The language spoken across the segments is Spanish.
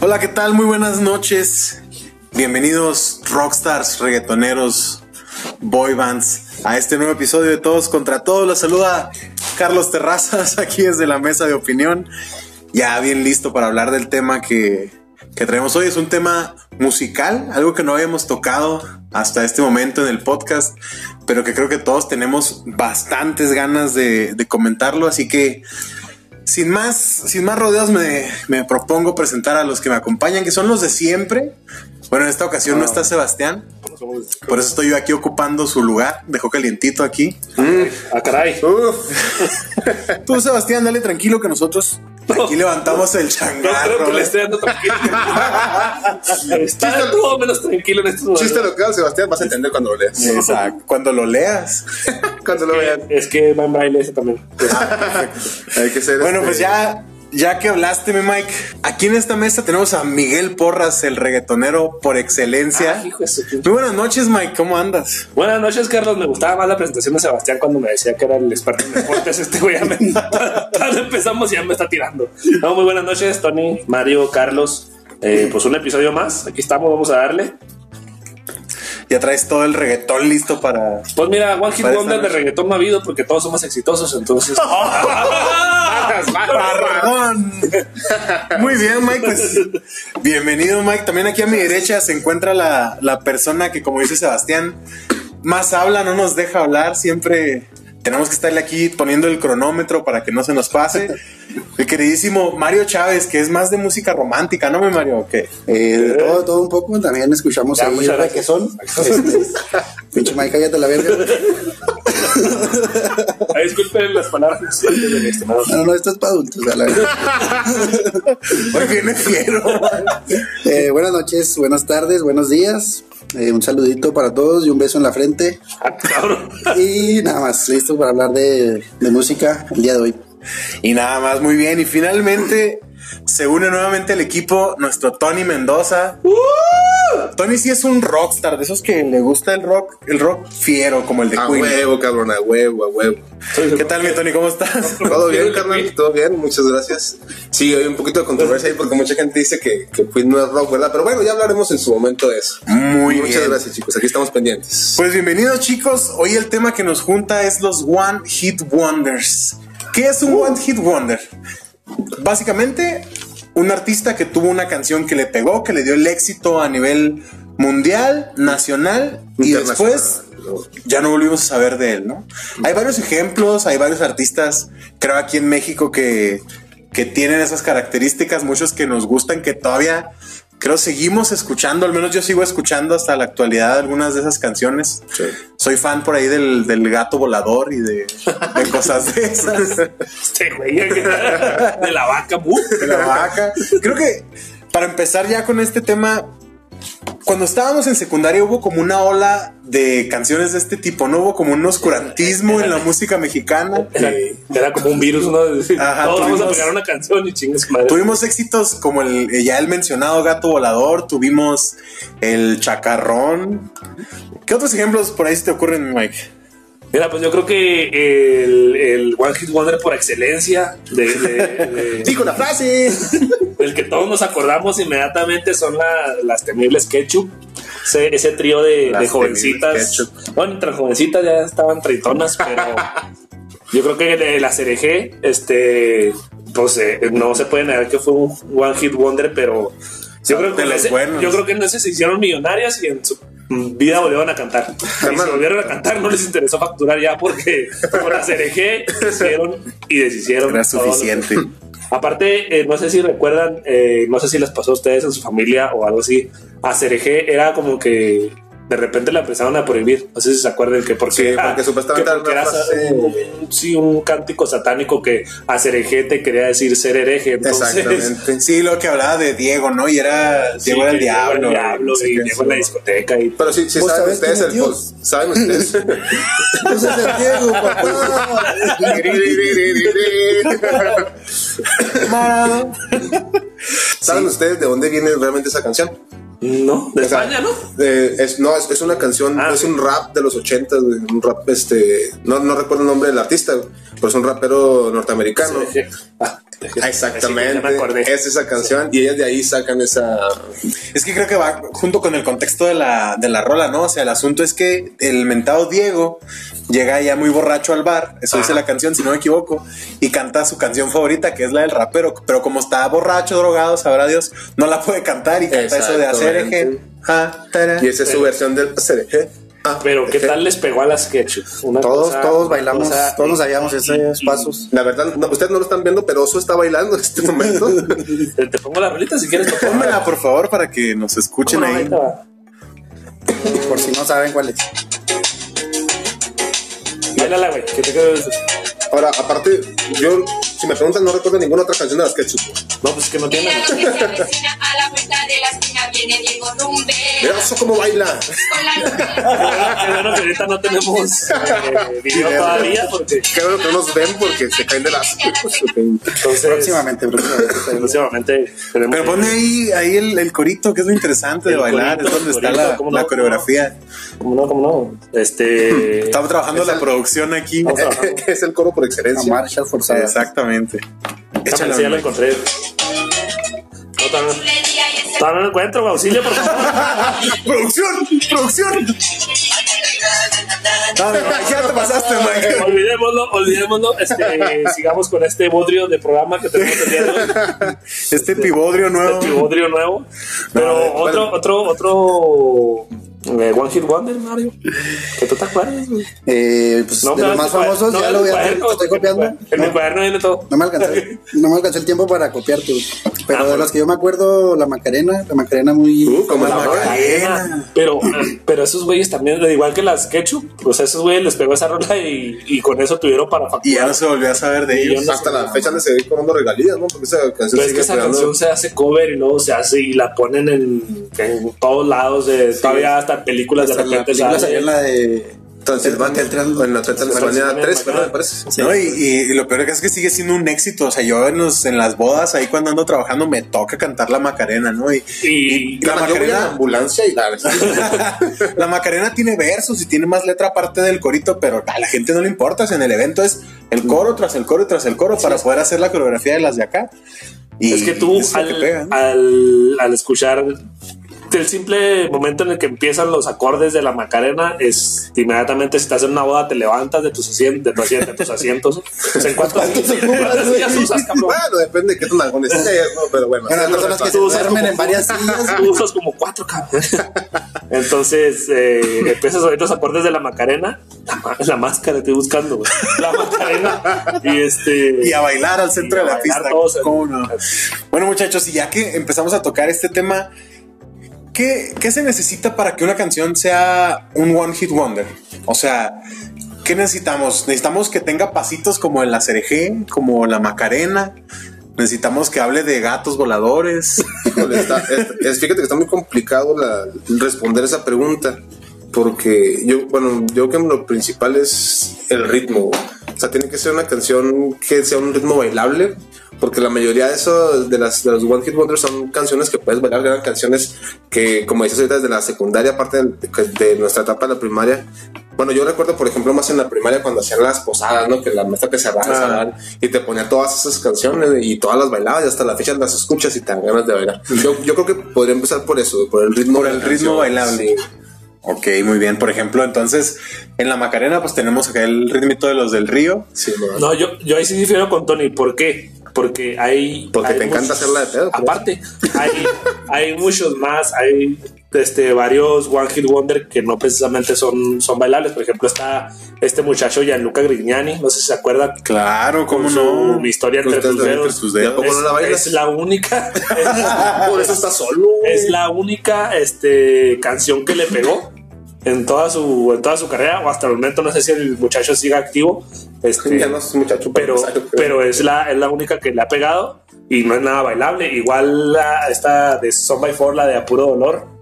Hola, ¿qué tal? Muy buenas noches. Bienvenidos rockstars, reggaetoneros, boy bands a este nuevo episodio de Todos contra Todos. Los saluda Carlos Terrazas aquí desde la mesa de opinión. Ya bien listo para hablar del tema que, que traemos hoy. Es un tema musical, algo que no habíamos tocado hasta este momento en el podcast, pero que creo que todos tenemos bastantes ganas de, de comentarlo. Así que sin más, sin más rodeos, me, me propongo presentar a los que me acompañan, que son los de siempre. Bueno, en esta ocasión no está Sebastián. Por eso estoy yo aquí ocupando su lugar. Dejó calientito aquí. Ah, caray. Tú, Sebastián, dale tranquilo que nosotros aquí levantamos el No creo changarro. que le esté dando tranquilo. Está todo menos tranquilo en estos momentos. Chiste local, Sebastián, vas a entender cuando lo leas. Exacto. Cuando lo leas. Cuando lo veas. Es que va en braille ese también. Hay que ser. Bueno, este, pues ya, ya que hablaste, mi Mike, aquí en esta mesa tenemos a Miguel Porras, el reggaetonero por excelencia. Ah, hijo de su pinche- Muy buenas noches, Mike. ¿Cómo andas? Buenas noches, Carlos. Me gustaba más la presentación de Sebastián cuando me decía que era el experto en deportes. Este güey ya me empezamos ya me está tirando. No, muy buenas noches, Tony, Mario, Carlos. Eh, pues un episodio más. Aquí estamos, vamos a darle. Ya traes todo el reggaetón listo para. Pues mira, One Hit Wonder de reggaetón no ha habido porque todos somos exitosos, entonces. Barragón. Muy bien, Mike. Pues bienvenido, Mike. También aquí a mi derecha se encuentra la, la persona que, como dice Sebastián, más habla, no nos deja hablar. Siempre tenemos que estarle aquí poniendo el cronómetro para que no se nos pase. El queridísimo Mario Chávez, que es más de música romántica, ¿no, mi Mario? ¿O qué? Eh, todo, todo un poco, también escuchamos Ya, ahí gracias. requesón. Este, pinche Mike, cállate la verga. Ay, disculpen las palabras. No, no, esto es para adultos, la. Hoy viene fiero. Eh, buenas noches, buenas tardes, buenos días. Eh, un saludito para todos y un beso en la frente. Ah, cabrón. Y nada más, listo para hablar de, de música el día de hoy. Y nada más, muy bien. Y finalmente se une nuevamente al equipo nuestro Tony Mendoza. Tony sí es un rockstar, de esos que le gusta el rock, el rock fiero, como el de A Queen. huevo, cabrón, a huevo, a huevo. ¿Qué tal, mi Tony? ¿Cómo estás? Todo bien, carnal, todo bien, muchas gracias. Sí, hay un poquito de controversia ahí porque mucha gente dice que, que Queen no es rock, ¿verdad? Pero bueno, ya hablaremos en su momento de eso. Muy Muchas bien. gracias, chicos, aquí estamos pendientes. Pues bienvenidos, chicos. Hoy el tema que nos junta es los One Hit Wonders. ¿Qué es un One Hit Wonder? Básicamente, un artista que tuvo una canción que le pegó, que le dio el éxito a nivel mundial, nacional y después ya no volvimos a saber de él, ¿no? Hay varios ejemplos, hay varios artistas, creo aquí en México que, que tienen esas características, muchos que nos gustan, que todavía creo seguimos escuchando, al menos yo sigo escuchando hasta la actualidad algunas de esas canciones. Sí. Soy fan por ahí del, del gato volador y de, de cosas de esas. Este güey de la vaca, bu. de la vaca. Creo que para empezar ya con este tema, cuando estábamos en secundaria hubo como una ola de canciones de este tipo, ¿no? Hubo como un oscurantismo en la música mexicana. Era, era como un virus, ¿no? Ajá, todos vamos a tuvimos- pegar una canción y chingas madre. Tuvimos éxitos como el eh, ya el mencionado gato volador, tuvimos el chacarrón. ¿Qué otros ejemplos por ahí se te ocurren, Mike? Mira, pues yo creo que el, el One Hit Wonder por excelencia de, de- de- Dijo la frase. del que todos nos acordamos inmediatamente son la- las temibles Ketchup. Ese, ese trío de, de jovencitas. Bueno, entre jovencitas ya estaban treitonas, pero yo creo que de la CRG, este, pues eh, no se puede negar que fue un One Hit Wonder, pero yo creo, que ese- yo creo que en ese se hicieron millonarias y en su vida volvieron a cantar. Y Hermano. volvieron a cantar, no les interesó facturar ya porque con la CRG hicieron y deshicieron. Era suficiente. Aparte, eh, no sé si recuerdan, eh, no sé si les pasó a ustedes en su familia o algo así. A CRG era como que de repente la empezaron a prohibir. No sé si se acuerdan que porque, Sí, porque supuestamente que era porque una era frase- un, un- sí, un cántico satánico que a CRG te quería decir ser hereje. Entonces, Exactamente. Sí, lo que hablaba de Diego, ¿no? Y era sí, Diego era el diablo. el diablo y qué, llegó en la discoteca y Pero sí, sí ¿Vos saben ustedes el post. ¿Saben ustedes? Ese es el Diego, papá. ¿Saben ustedes de dónde viene realmente esa canción? No, de O sea, España, ¿no? eh, es, no, es, es una canción, Ah, es sí. un rap de los 80, güey, un rap, este, no, no recuerdo el nombre del artista, güey, pero es un rapero norteamericano. CRG. Ah, Exactamente, es esa canción y ellas de ahí sacan esa... Es que creo que va junto con el contexto de la, de la rola, ¿no? O sea, el asunto es que el mentado Diego llega ya muy borracho al bar, eso dice la canción, si no me equivoco, y canta su canción favorita, que es la del rapero, pero como está borracho, drogado, sabrá Dios, no la puede cantar y canta eso de hacer eje, ja. Y esa es su versión del cereje. Ah, Pero ¿qué eje. tal les pegó a las sketch? Una Todos, cosa- todos bailamos, cosa todos nos sabíamos esos pasos. La verdad, no, ustedes no lo están viendo, pero Oso está bailando en este momento. Te, te pongo la rolita si quieres. Pónmela, por favor, para que nos escuchen ahí. Por si no saben cuál es. Báilala, güey. que te quedo- Ahora, aparte, yo, si me preguntan, no recuerdo ninguna otra canción de las Ketchup. No, pues es que no tiene. Mira la fiesta vecina, a la vuelta de la esquina viene Diego Rumbe. Mira Oso cómo baila. La Qué bueno que ahorita no tenemos eh, video todavía porque Qué bueno que no nos ven porque se caen de las... entonces Próximamente, próximamente. próximamente tenemos Pero pone ahí, ahí el, el corito, que es lo interesante de bailar, corito, es donde está la, ¿cómo la coreografía. ¿Cómo no? ¿Cómo no? Este. Estamos trabajando Es la el- producción aquí. Es el coro por La excelencia. marcha forzada. Exactamente. Échale, ya lo encontré. No, todavía no- no lo encuentro, auxilio, por favor. ¡Producción! ¡Producción! No, no, ya te pasaste, Mike. olvidémoslo, olvidémoslo. Este, sigamos con este bodrio de programa que tenemos el día de hoy. Este pibodrio nuevo. Este bodrio nuevo. Pero otro, otro, otro. Eh, One Hit Wonder, Mario. Que tú te acuerdas, güey. Eh, pues No, de los más cuaderno- famosos, no, ya lo voy a cuaderno, estoy copiando. En mi cuaderno viene todo. no me alcancé, no me alcancé el tiempo para copiarte. güey. Pero Ah, de bueno. los que yo me acuerdo, la Macarena, la Macarena muy. Uh, como la Macarena. Pero, pero esos güeyes también, igual que las Ketchup, pues a esos güeyes les pegó esa rola y, y con eso tuvieron para Y ya facturar. no se volvió a saber de Y ellos. yo Hasta la fecha de seguir cobrando regalías, ¿no? Porque esa canción Pero es que esa pegando. canción se hace cover y luego se hace y la ponen en, en todos lados, de, todavía hasta películas de la repente película sale. salió en la de. Transilvania, El tren- en la Transilvania Transilvania, 3, ¿verdad? Macarena. Me parece. ¿no? Y, y- lo peor es que sigue siendo un éxito. O sea, yo en, los- en las bodas, ahí cuando ando trabajando, me toca cantar la Macarena, ¿no? Y, Y, la Claro, yo voy a la Macarena, ambulancia y la la Macarena tiene versos y tiene más letra aparte del corito, pero a la gente no le importa. O sea, en el evento es el coro tras el coro y tras el coro para poder hacer la coreografía de las de acá. Y es que tú que al, pega, ¿no? al, al escuchar el simple momento en el que empiezan los acordes de la Macarena es inmediatamente si estás en una boda te levantas de tus asientos, de, tu asiento- de tus asientos. Pues, ¿En cuántos ¿Cuántas sillas usas, cabrón? Bueno, depende de qué tan algones seas, ¿no? Pero bueno. Bueno, personas que se tú usas duermen como- en varias sillas. Tú usas como cuatro cabrón. Entonces eh, empiezas a oír los acordes de la Macarena. La, la máscara estoy buscando, güey. La Macarena. Y este. y a bailar al centro de la pista. todos. ¿Cómo no? Bueno, muchachos, y ya que empezamos a tocar este tema, ¿qué, se necesita para que una canción sea un one hit wonder? O sea, ¿qué necesitamos? Necesitamos que tenga pasitos como en la cereje, como la Macarena. Necesitamos que hable de gatos voladores. Fíjate que está muy complicado responder esa pregunta. Porque yo, bueno, yo creo que lo principal es el ritmo. O sea, tiene que ser una canción que sea un ritmo bailable. Porque la mayoría de eso, de las de los One Hit Wonders son canciones que puedes bailar, eran canciones que, como dices ahorita, desde la secundaria, aparte de, de nuestra etapa de la primaria. Bueno, yo recuerdo, por ejemplo, más en la primaria cuando hacían las posadas, ¿no? Que la maestra te cerraba Ah. y te ponía todas esas canciones y todas las bailabas y hasta la fecha las escuchas y te dan ganas de bailar. Yo, yo creo que podría empezar por eso, por el ritmo. Por el ritmo canción. bailable. Sí. Ok, muy bien. Por ejemplo, entonces, en la Macarena, pues tenemos acá el ritmito de los del río. Sí, no. Yo, yo ahí sí difiero con Tony. ¿Por qué? Porque hay. Porque hay te encanta muchos- hacerla de pedo, por Aparte, hay, hay muchos más. Hay este, varios One Hit Wonder que no precisamente son, son bailables. Por ejemplo, está este muchacho Gianluca Grignani. No sé si se acuerdan. Claro, cómo su no. Mi historia entre tus dedos. entre tus ¿Y a dedos. poco no la bailas? Es la única. Por eso está solo. es la única este, canción que le pegó en toda su en toda su carrera o hasta el momento no sé si el muchacho siga activo este, Ya no es muchacho, pero pero es la es la única que le ha pegado y no es nada bailable igual la esta de Son by Four la de Apuro Dolor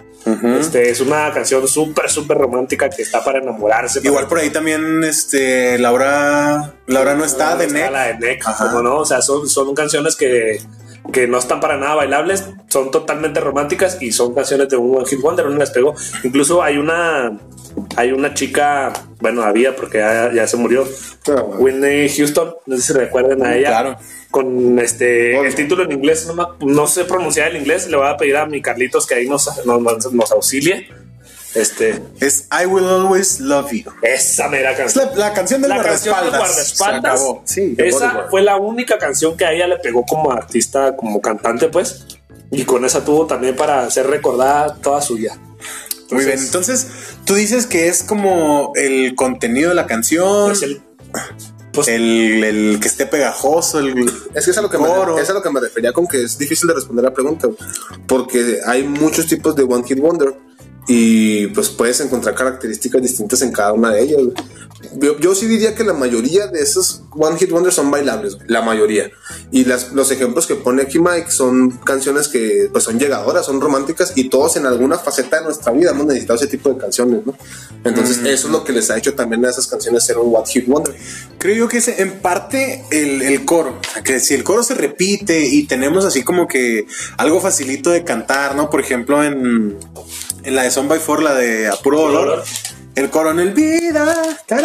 este es una canción súper súper romántica que está para enamorarse Igual para- por ahí también, este, Laura, Laura no está de Está la de Neck, Ajá. como no, o sea, son, son canciones que que no están para nada bailables, son totalmente románticas y son canciones de un One Hit Wonder, una las pegó. Incluso hay una, hay una chica, bueno, había porque ya, ya se murió, Ah. Whitney Houston, no sé si recuerdan a ella. Claro. Con este el título en inglés, no, no sé pronunciar el inglés, le voy a pedir a mi Carlitos que ahí nos, nos, nos auxilie. Este, Es I Will Always Love You. esa mera Es canción. la, la canción del La canción guardaespaldas. Se guardaespaldas. acabó. Sí. Esa fue la única canción que a ella le pegó como artista, como cantante, pues. Y con esa tuvo también para ser recordada toda su vida. Muy bien. Entonces, tú dices que es como el contenido de la canción, Es el, pues, el, el que esté pegajoso, el Es que es a lo que, me, es a lo que me refería con que es difícil de responder la pregunta, porque hay muchos tipos de One Hit Wonder y pues puedes encontrar características distintas en cada una de ellas. Yo, yo sí diría que la mayoría de esos One Hit Wonders son bailables, la mayoría. Y las, los ejemplos que pone aquí Mike son canciones que pues son llegadoras, son románticas y todos en alguna faceta de nuestra vida hemos necesitado ese tipo de canciones, ¿no? Entonces eso es lo que les ha hecho también a esas canciones ser un One Hit Wonder. Creo yo que es en parte el, el coro. O sea, que si el coro se repite y tenemos así como que algo facilito de cantar, ¿no? Por ejemplo, en, en la de Son by Four, la de Apuro Dolor, Dolor. el coro en el vida. que- que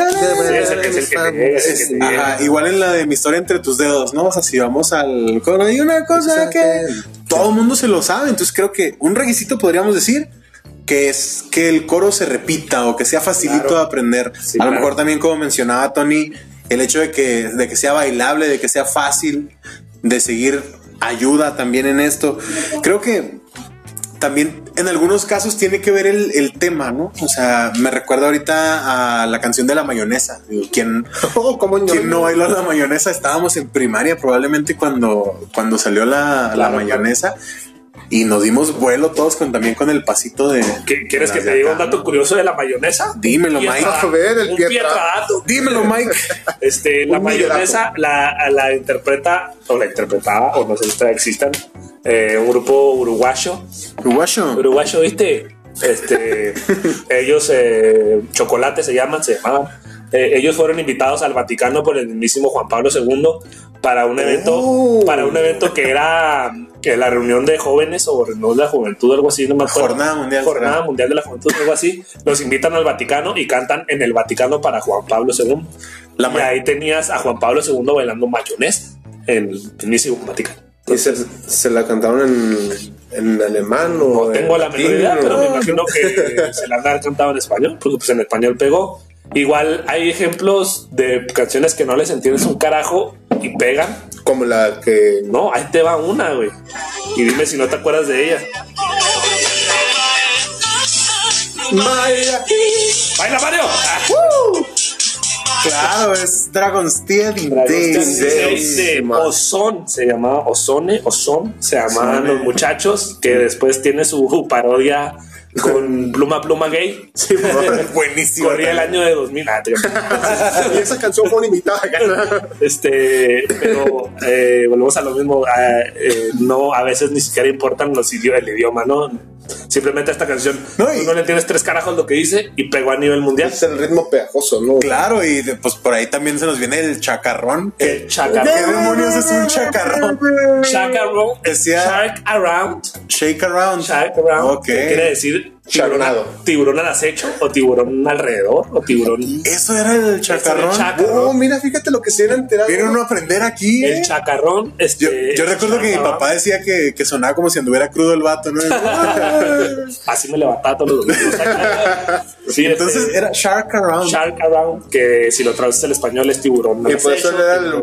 que igual en la de mi historia entre tus dedos, ¿no? O sea, si vamos al coro, hay una cosa que Exacto. todo el mundo se lo sabe. Entonces creo que un requisito podríamos decir que es que el coro se repita o que sea facilito Claro. de aprender. Sí, a lo claro. mejor también como mencionaba Tony, el hecho de que, de que sea bailable, de que sea fácil de seguir ayuda también en esto. Creo que también en algunos casos tiene que ver el, el tema, ¿no? O sea, me recuerda ahorita a la canción de la mayonesa. ¿Quién, Oh, ¿cómo quién no bailó la mayonesa? Estábamos en primaria probablemente cuando, cuando salió la, la Claro, mayonesa y nos dimos vuelo todos con, también con el pasito de... ¿qué- ¿Quieres que te diga un dato curioso de la mayonesa? Dímelo, Mike. pietra- A ver, el un pietradato. Dímelo, Mike. Este, la mayonesa la, la interpreta o la interpretaba, o no sé si todavía existan, eh, un grupo uruguayo. Uruguayo. Uruguayo, ¿viste? Este, ellos, eh, Chocolate se llaman, se llamaban. Eh, ellos fueron invitados al Vaticano por el mismísimo Juan Pablo II para un evento, Oh. para un evento que era que la reunión de jóvenes o reunión de la juventud, algo así, no me acuerdo. Jornada Mundial, Jornada será. Mundial de la Juventud, algo así. Los invitan al Vaticano y cantan en el Vaticano para Juan Pablo II. La y ahí tenías a Juan Pablo II bailando mayonesa en el mismísimo Vaticano. ¿Y se, se la cantaron en, en alemán o No en tengo la menor latín, idea, o- pero me imagino que se la han cantado en español, porque pues en español pegó. Igual hay ejemplos de canciones que no les entiendes un carajo y pegan. Como la que No, ahí te va una, güey. Y dime si no te acuerdas de ella. ¡Baila, Mario! Ah, Claro, es Dragon's in Dragon's de Ozone, se llamaba Ozone, Ozone, se llamaban los muchachos, que después tiene su parodia con Pluma Pluma Gay. Buenísimo. Corría el año de 2000. Ah, te- y esa canción fue una invitada. Este, pero eh, volvemos a lo mismo. ah, eh, no, a veces ni siquiera importan los idi- el idioma, ¿no? Simplemente esta canción No, no, y- no le entiendes tres carajos lo que dice y pegó a nivel mundial. Es el ritmo pegajoso, ¿no? Claro, y de- pues por ahí también se nos viene el chacarrón. El ¿Qué chacarrón. demonios es un chacarrón? Chacarrón. Decía- Shark around. Shake around. Shark around. Ok. que quiere decir Charnado. tiburón al acecho o tiburón alrededor o tiburón. Eso era el chacarrón. chacarrón. Oh, mira, fíjate lo que se era enterado. Viene uno a aprender aquí. El ¿eh? chacarrón. Este, Yo, yo recuerdo que mi papá decía que, que sonaba como si anduviera crudo el vato, ¿no? Así me levantaba todos los domingos. Sí, este, Entonces era Shark Around. Shark Around, que si lo traduces al español es tiburón. Y por eso era el.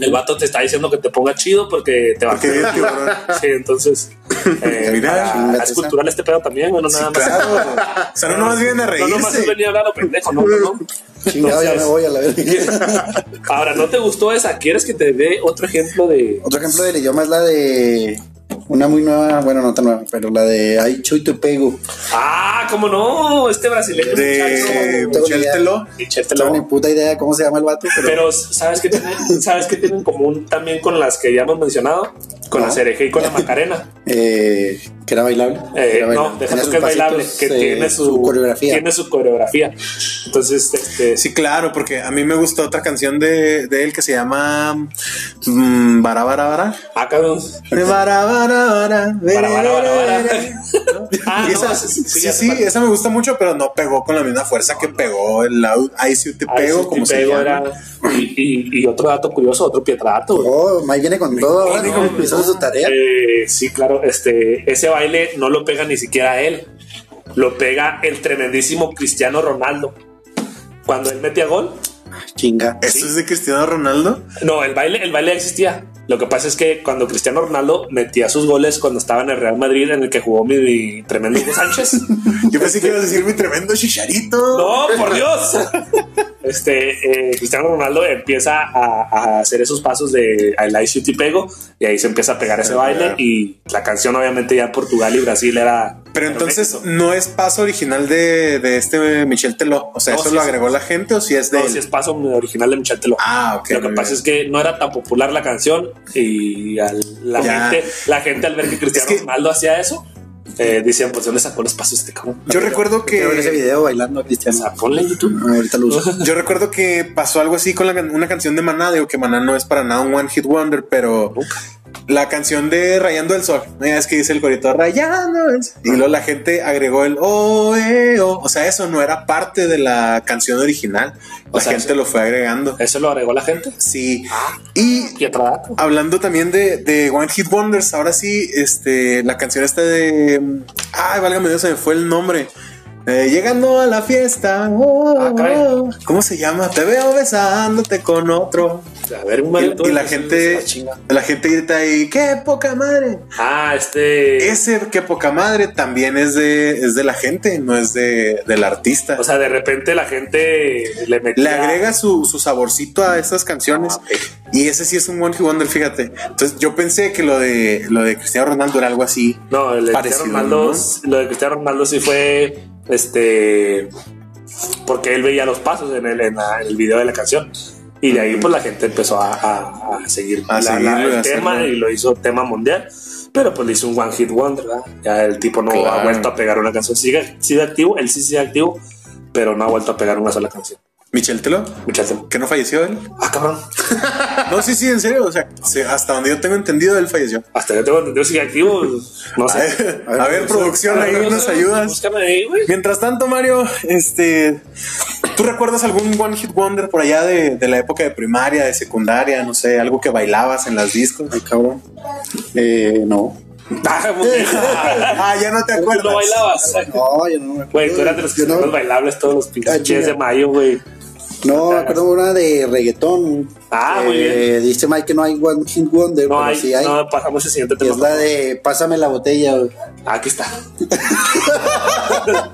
El vato te está diciendo que te ponga chido porque te va a querer. tiburón. Sí, entonces. Eh, Mira, para- es cultural este pedo también, bueno, nada más. Claro. O sea, no nomás vienen a No, nomás reírse. venir a hablar lo pendejo, no, no, no. Chingado, ya me voy a la verga. Ahora, ¿no te gustó esa? ¿Quieres que te dé otro ejemplo de. Otro ejemplo del idioma es la de una muy nueva, bueno, no tan nueva, pero la de Ay Chuy te pego. Ah, cómo no, este brasileño De muchacho. tengo Michel ni idea. Teló. Michel No tengo ni puta idea cómo se llama el vato, pero, Pero sabes que tienen, sabes que tienen en común también con las que ya hemos mencionado, con No. la cereje y con la macarena. eh, Que era bailable. Eh, Era no, bailable. deja Tenía tú sus que es bailable, pasitos, que eh, tiene su, coreografía. Tiene su coreografía. Entonces, este, Sí, claro, porque a mí me gustó otra canción de, de él que se llama mm, Bara Bara Bara. acá Bara Bara Bara. Bara, bara, bara, bara. Ah, no, esa, sí, sí, esa me gusta mucho, pero no pegó con la misma fuerza que pegó el Ahí sí te pego, como se llama. Y, y- y otro dato curioso, otro pietrato. Oh, Mike viene con todo ahora, no, ¿no? Hizo su tarea. Eh, sí, claro, este, ese baile no lo pega ni siquiera él, lo pega el tremendísimo Cristiano Ronaldo. Cuando él metía gol, Chinga. ¿Esto es de Cristiano Ronaldo? no, el baile, el baile existía. Lo que pasa es que cuando Cristiano Ronaldo metía sus goles cuando estaba en el Real Madrid, en el que jugó mi, mi tremendo Hugo Sánchez. Yo pensé que ibas a decir mi tremendo chicharito. No, por Dios. Este eh, Cristiano Ronaldo empieza a, a hacer esos pasos de I Like You Te Pego y ahí se empieza a pegar ese baile y la canción obviamente ya en Portugal y Brasil era Pero era entonces no es paso original de, de este Michel Teló. O sea, No, ¿eso lo es- agregó la gente o si es de no, él? si es paso original de Michel Teló. Ah, ok. Lo que pasa bien. es que no era tan popular la canción y al- la, Ya. gente, la gente al ver que Cristiano Es que- Ronaldo hacía eso, eh, decían, pues ¿dónde sacó los pasos este cabrón? Yo recuerdo ver ese que video bailando a sea, ponle en YouTube. Ah, ahorita lo uso. yo recuerdo que pasó algo así con la una canción de Maná. Digo que Maná no es para nada un one hit wonder, pero la canción de Rayando el Sol. Ya es que dice el corito Rayando el Sol. Y luego la gente agregó el oh, eh, oh. O sea, eso no era parte de la canción original. O La sea, gente eso- lo fue agregando. Eso lo agregó la gente. Sí. Ah. Y Y otro dato. Hablando también de, de One Hit Wonders, ahora sí, este, la canción esta de. Ay, válgame Dios, se me fue el nombre. Eh, llegando a la fiesta. oh, Ah, caray. oh. ¿Cómo se llama? Te veo besándote con otro. A ver, un Y, y la gente, ah, la gente grita ahí, qué poca madre. Ah, este. Ese qué poca madre también es de, es de la gente, no es de, del artista. O sea, de repente la gente le metía. Le agrega su, su saborcito a estas canciones. Ah. Y ese sí es un One Wonder, fíjate. Entonces yo pensé que lo de lo de Cristiano Ronaldo era algo así. No, el de Parecido, Cristiano Ronaldo, lo de Cristiano Ronaldo sí fue este porque él veía los pasos en el, en la- en el video de la canción. Y de ahí pues la gente empezó a, a- a seguir A la- seguirlo la- y el tema hacerlo. y lo hizo tema mundial. Pero pues le hizo un one hit wonder, ¿verdad? Ya el tipo no ha vuelto a pegar una canción. Sigue, sigue activo, él sí sigue activo, pero no ha vuelto a pegar una sola canción. Michel Telo, Muchachos. que no falleció él. Ah, cabrón. No, sí, sí, en serio. O sea, sí, hasta donde yo tengo entendido, él falleció. Hasta yo tengo entendido sigue activo. No A sé. ver, a ver, producción, ahí nos ayudas. Búscame ahí, güey. Mientras tanto, Mario, este, ¿tú recuerdas algún One Hit Wonder por allá de, de la época de primaria, de secundaria, no sé, algo que bailabas en las discos? Ay, cabrón. Eh, no. Ah, bien. ah, ya no te ¿Tú acuerdas. no bailabas? No, yo no me acuerdo. Güey, tú eras de los que no, los bailables todos los Ah, pinches días de mayo, güey. No, me acuerdo una de reggaetón. Ah, muy Eh, Dice Mike que no hay One Hit Wonder, No pero hay, sí hay. no, pasamos el siguiente tema. es la de Pásame la botella. güey. Ah, Aquí está.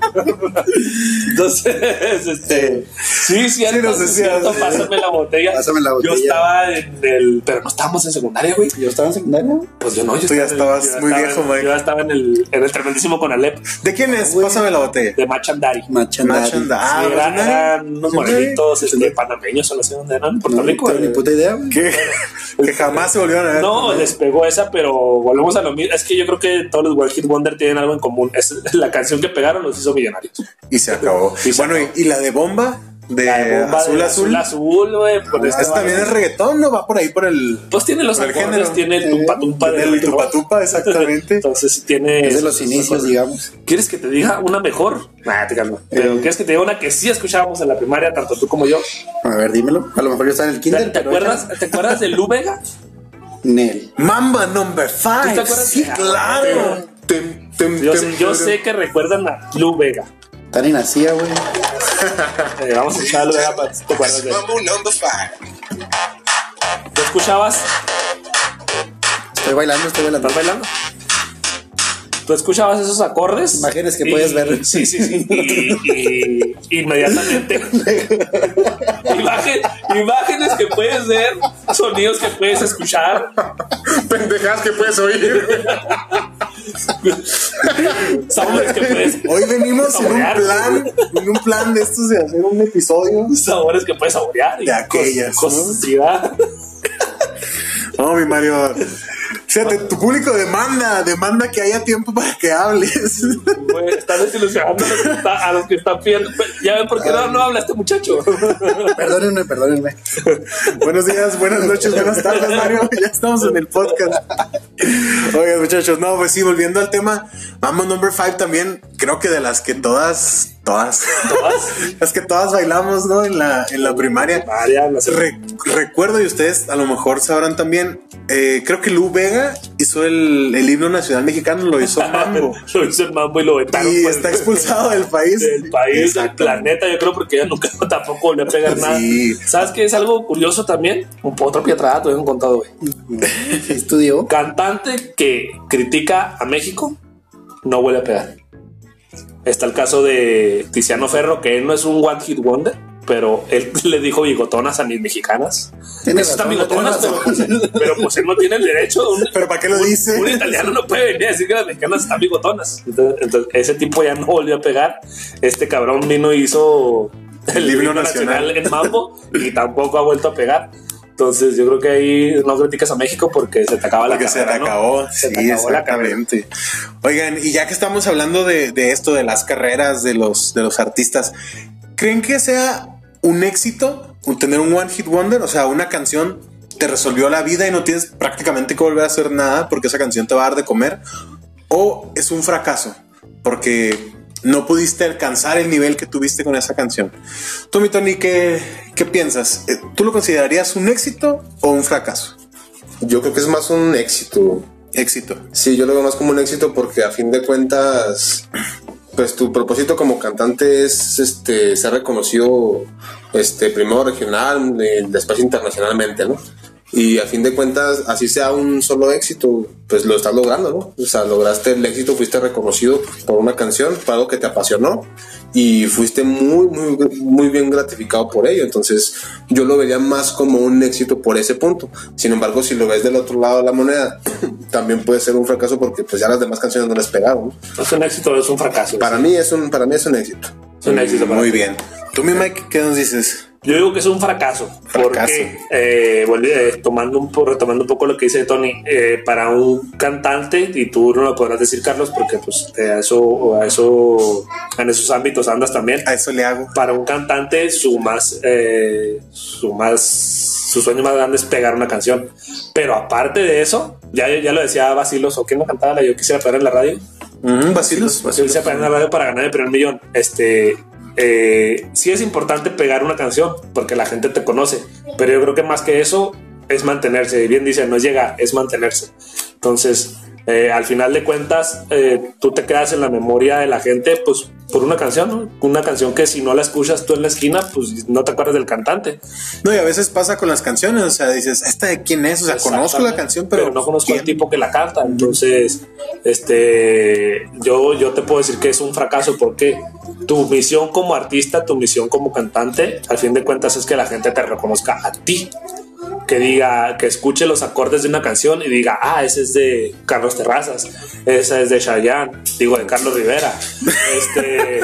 Entonces, este. Sí, sí, nos entonces, decías. cierto, pásame la botella. Pásame la Yo botella. estaba en el. Pero no estábamos en secundaria, güey. Yo estaba en secundaria. Pues yo no, yo Tú ya estaba en el- estabas yo muy viejo, Mike. Yo estaba en el, en el tremendísimo con Alep ¿De quién es? Güey. Pásame la botella. de Machandari. Machandari. Machanda. Ah, Sí, era- Machandari. eran unos Machandari. morenitos este, panameños o no sé dónde eran, Puerto No, Rico. Ni puta idea. güey. Que, que jamás se volvieron a ver. No, les pegó esa, pero volvemos a lo mismo. Es que yo creo que todos los One Hit Wonder tienen algo en común. Es la canción que pegaron los hizo millonarios. Y se acabó. Y se bueno, y, y la de bomba, de, azul, de azul. azul, güey. por este Esta también es reggaetón, ¿no? Va por ahí por el. Pues tiene los acordes, género. tiene el tumpa tumpa de El retro. tupa tupa, exactamente. Entonces sí tiene. Es de los inicios, digamos. ¿Quieres que te diga una mejor? Nah, te calma. Pero ¿quieres que te diga una que sí escuchábamos en la primaria, tanto tú como yo? A ver, dímelo. A lo mejor yo estaba en el ¿Te, kinder. te pero acuerdas, ¿Te acuerdas de Lu Vega? Nel. Mamba number ¿Tú five. te acuerdas? Sí, de- claro. Tem, tem, Yo tem, sé, yo sé que recuerdan a Lu Vega. Tan y nacía, güey. Eh, vamos a escuchar a Lu Vega para te acuerdas de él. ¿Tú escuchabas? Estoy bailando, estoy bailando. ¿Estás bailando? Tú escuchabas esos acordes. Imágenes que y- puedes ver. Sí, sí, sí. Y, y- inmediatamente. Imagen- imágenes que puedes ver, sonidos que puedes escuchar, Pendejadas que puedes oír. sabores que puedes, Hoy venimos en un plan, en un plan de estos de hacer un episodio. sabores que puedes saborear. De aquellas. No, mi Mario. Fíjate, tu público demanda, demanda que haya tiempo para que hables. Güey, están desilusionando a los que, está- a los que están pidiendo. Ya ven por qué no, no habla este muchacho. Perdónenme, perdónenme. Buenos días, buenas noches, buenas tardes, Mario. Ya estamos en el podcast. Oigan, muchachos, no, pues sí, volviendo al tema, Mambo Number 5 también, creo que de las que todas, todas, Todas. las que todas bailamos, ¿no? En la, en la primaria. Re- recuerdo y ustedes a lo mejor sabrán también, eh, creo que Lu Vega hizo el, el himno nacional mexicano, lo hizo Mambo. Lo hizo el mambo y lo vetaron. Y pues, está expulsado del país. Del país, del planeta, yo creo, porque ella nunca tampoco volvió a pegar nada. Sí. ¿Sabes qué es algo curioso también? Un otro pietrada, te habían contado, güey. Estudió. Cantante que critica a México no vuelve a pegar. Está el caso de Tiziano Ferro, que él no es un one hit wonder, pero él le dijo bigotonas a mis mexicanas. Tiene están bigotonas, pero, pero pues él no tiene el derecho. Un, Pero ¿para qué lo dice? un italiano no puede venir a decir que las mexicanas están bigotonas. Entonces, entonces, ese tipo ya no volvió a pegar. Este cabrón vino y hizo el, himno nacional. en mambo y tampoco ha vuelto a pegar. Entonces yo creo que ahí no criticas a México porque se te acaba la Porque se carrera, te ¿no? acabó. Se sí, te acabó la exactamente. Oigan, y ya que estamos hablando de, de esto, de las carreras de los, de los artistas, ¿creen que sea un éxito tener un One Hit Wonder? O sea, una canción te resolvió la vida y no tienes prácticamente que volver a hacer nada porque esa canción te va a dar de comer. ¿O es un fracaso? Porque no pudiste alcanzar el nivel que tuviste con esa canción. Tú, mi Tony, ¿qué, qué piensas? Eh, ¿Tú lo considerarías un éxito o un fracaso? Yo creo que es más un éxito. Éxito. Sí, yo lo veo más como un éxito porque a fin de cuentas, pues tu propósito como cantante es este ser reconocido este primero regional, eh, después internacionalmente, ¿no? Y a fin de cuentas, así sea un solo éxito, pues lo estás logrando, ¿no? O sea, lograste el éxito, fuiste reconocido por una canción, por algo que te apasionó y fuiste muy, muy, muy bien gratificado por ello. Entonces, yo lo vería más como un éxito por ese punto. Sin embargo, si lo ves del otro lado de la moneda, también puede ser un fracaso porque pues ya las demás canciones no les pegaron. Es un éxito, es un fracaso. Para mí es un, para mí es un éxito. es un éxito. para Muy bien. Tú, mi Mike, ¿qué nos dices? Yo digo que es un fracaso, Fracaso. porque eh, eh, tomando un retomando un poco lo que dice Tony, eh, para un cantante y tú no lo podrás decir Carlos, porque pues eh, a eso, a eso, en esos ámbitos andas también. A eso le hago. Para un cantante su más, eh, su más, su sueño más grande es pegar una canción, pero aparte de eso, ya, ya lo decía Basilos o quién no cantaba la yo quisiera pegar en la radio. Mm, Basilos. Yo quisiera pegar en la radio para ganar el primer millón. Este, eh, sí es importante pegar una canción porque la gente te conoce, pero yo creo que más que eso es mantenerse. Bien dice, no es llegar, es mantenerse. Entonces, eh, al final de cuentas, eh, tú te quedas en la memoria de la gente, pues por una canción, ¿no? una canción que si no la escuchas tú en la esquina, pues no te acuerdas del cantante. No, y a veces pasa con las canciones. O sea, dices, ¿esta de quién es? O sea, conozco la canción, pero, no conozco al ¿quién? tipo que la canta. Entonces, este, yo, yo te puedo decir que es un fracaso porque tu misión como artista, tu misión como cantante, al fin de cuentas es que la gente te reconozca a ti. Que diga, que escuche los acordes de una canción y diga, ah, ese es de Carlos Terrazas, esa es de Chayanne, digo, de Carlos Rivera, este,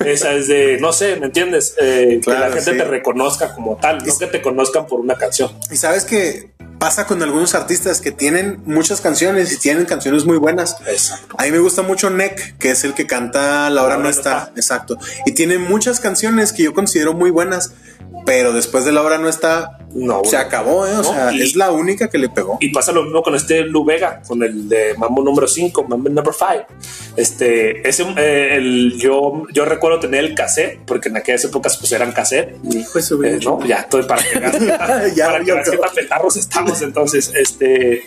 esa es de, no sé, ¿me entiendes? Eh, que la gente sí. te reconozca como tal, no que te conozcan por una canción. Y sabes que pasa con algunos artistas que tienen muchas canciones y tienen canciones muy buenas. Exacto. A mí me gusta mucho Neck, que es el que canta La hora no está. Exacto. Y tiene muchas canciones que yo considero muy buenas, pero después de La hora no está, No, se acabó, ¿eh? O No, sea, y- es la única que le pegó. Y pasa lo mismo con este Lu Vega, con el de Mambo número 5, Mambo number 5. Este, ese, eh, el, yo, yo recuerdo tener el cassette, porque en aquellas épocas pues eran cassette. Hijo de su Eh, no, ya estoy para que Ya, para que veas qué tan petarros estamos. Entonces, este,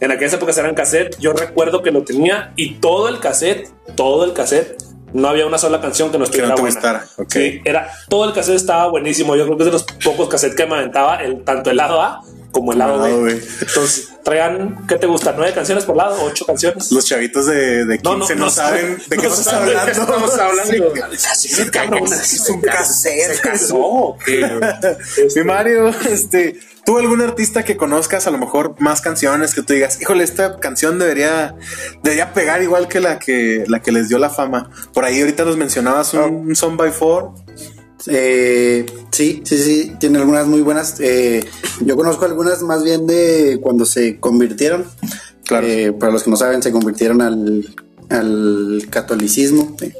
en aquellas épocas eran cassette. Yo recuerdo que lo tenía y todo el cassette, todo el cassette, no había una sola canción que no estuviera no te buena. gustara, ok. Sí, era todo el cassette estaba buenísimo. Yo creo que es de los pocos cassettes que me aventaba el, tanto el lado A como el lado Lado B. B. Entonces traían, ¿qué te gusta? ¿Nueve canciones por lado? ¿Ocho canciones? Los chavitos de, de 15 no, saben de qué no estás saben de qué hablando. estamos hablando. Cabrón. Es un cassette. Se casó. Mi Mario, este, ¿tú algún artista que conozcas a lo mejor más canciones que tú digas, híjole, esta canción debería, debería pegar igual que la que la que les dio la fama? Por ahí ahorita nos mencionabas un, un Son by Four. Eh, sí, sí, sí, tiene algunas muy buenas. Eh, yo conozco algunas más bien de cuando se convirtieron, Claro. Eh, para los que no saben, se convirtieron al, al catolicismo. eh,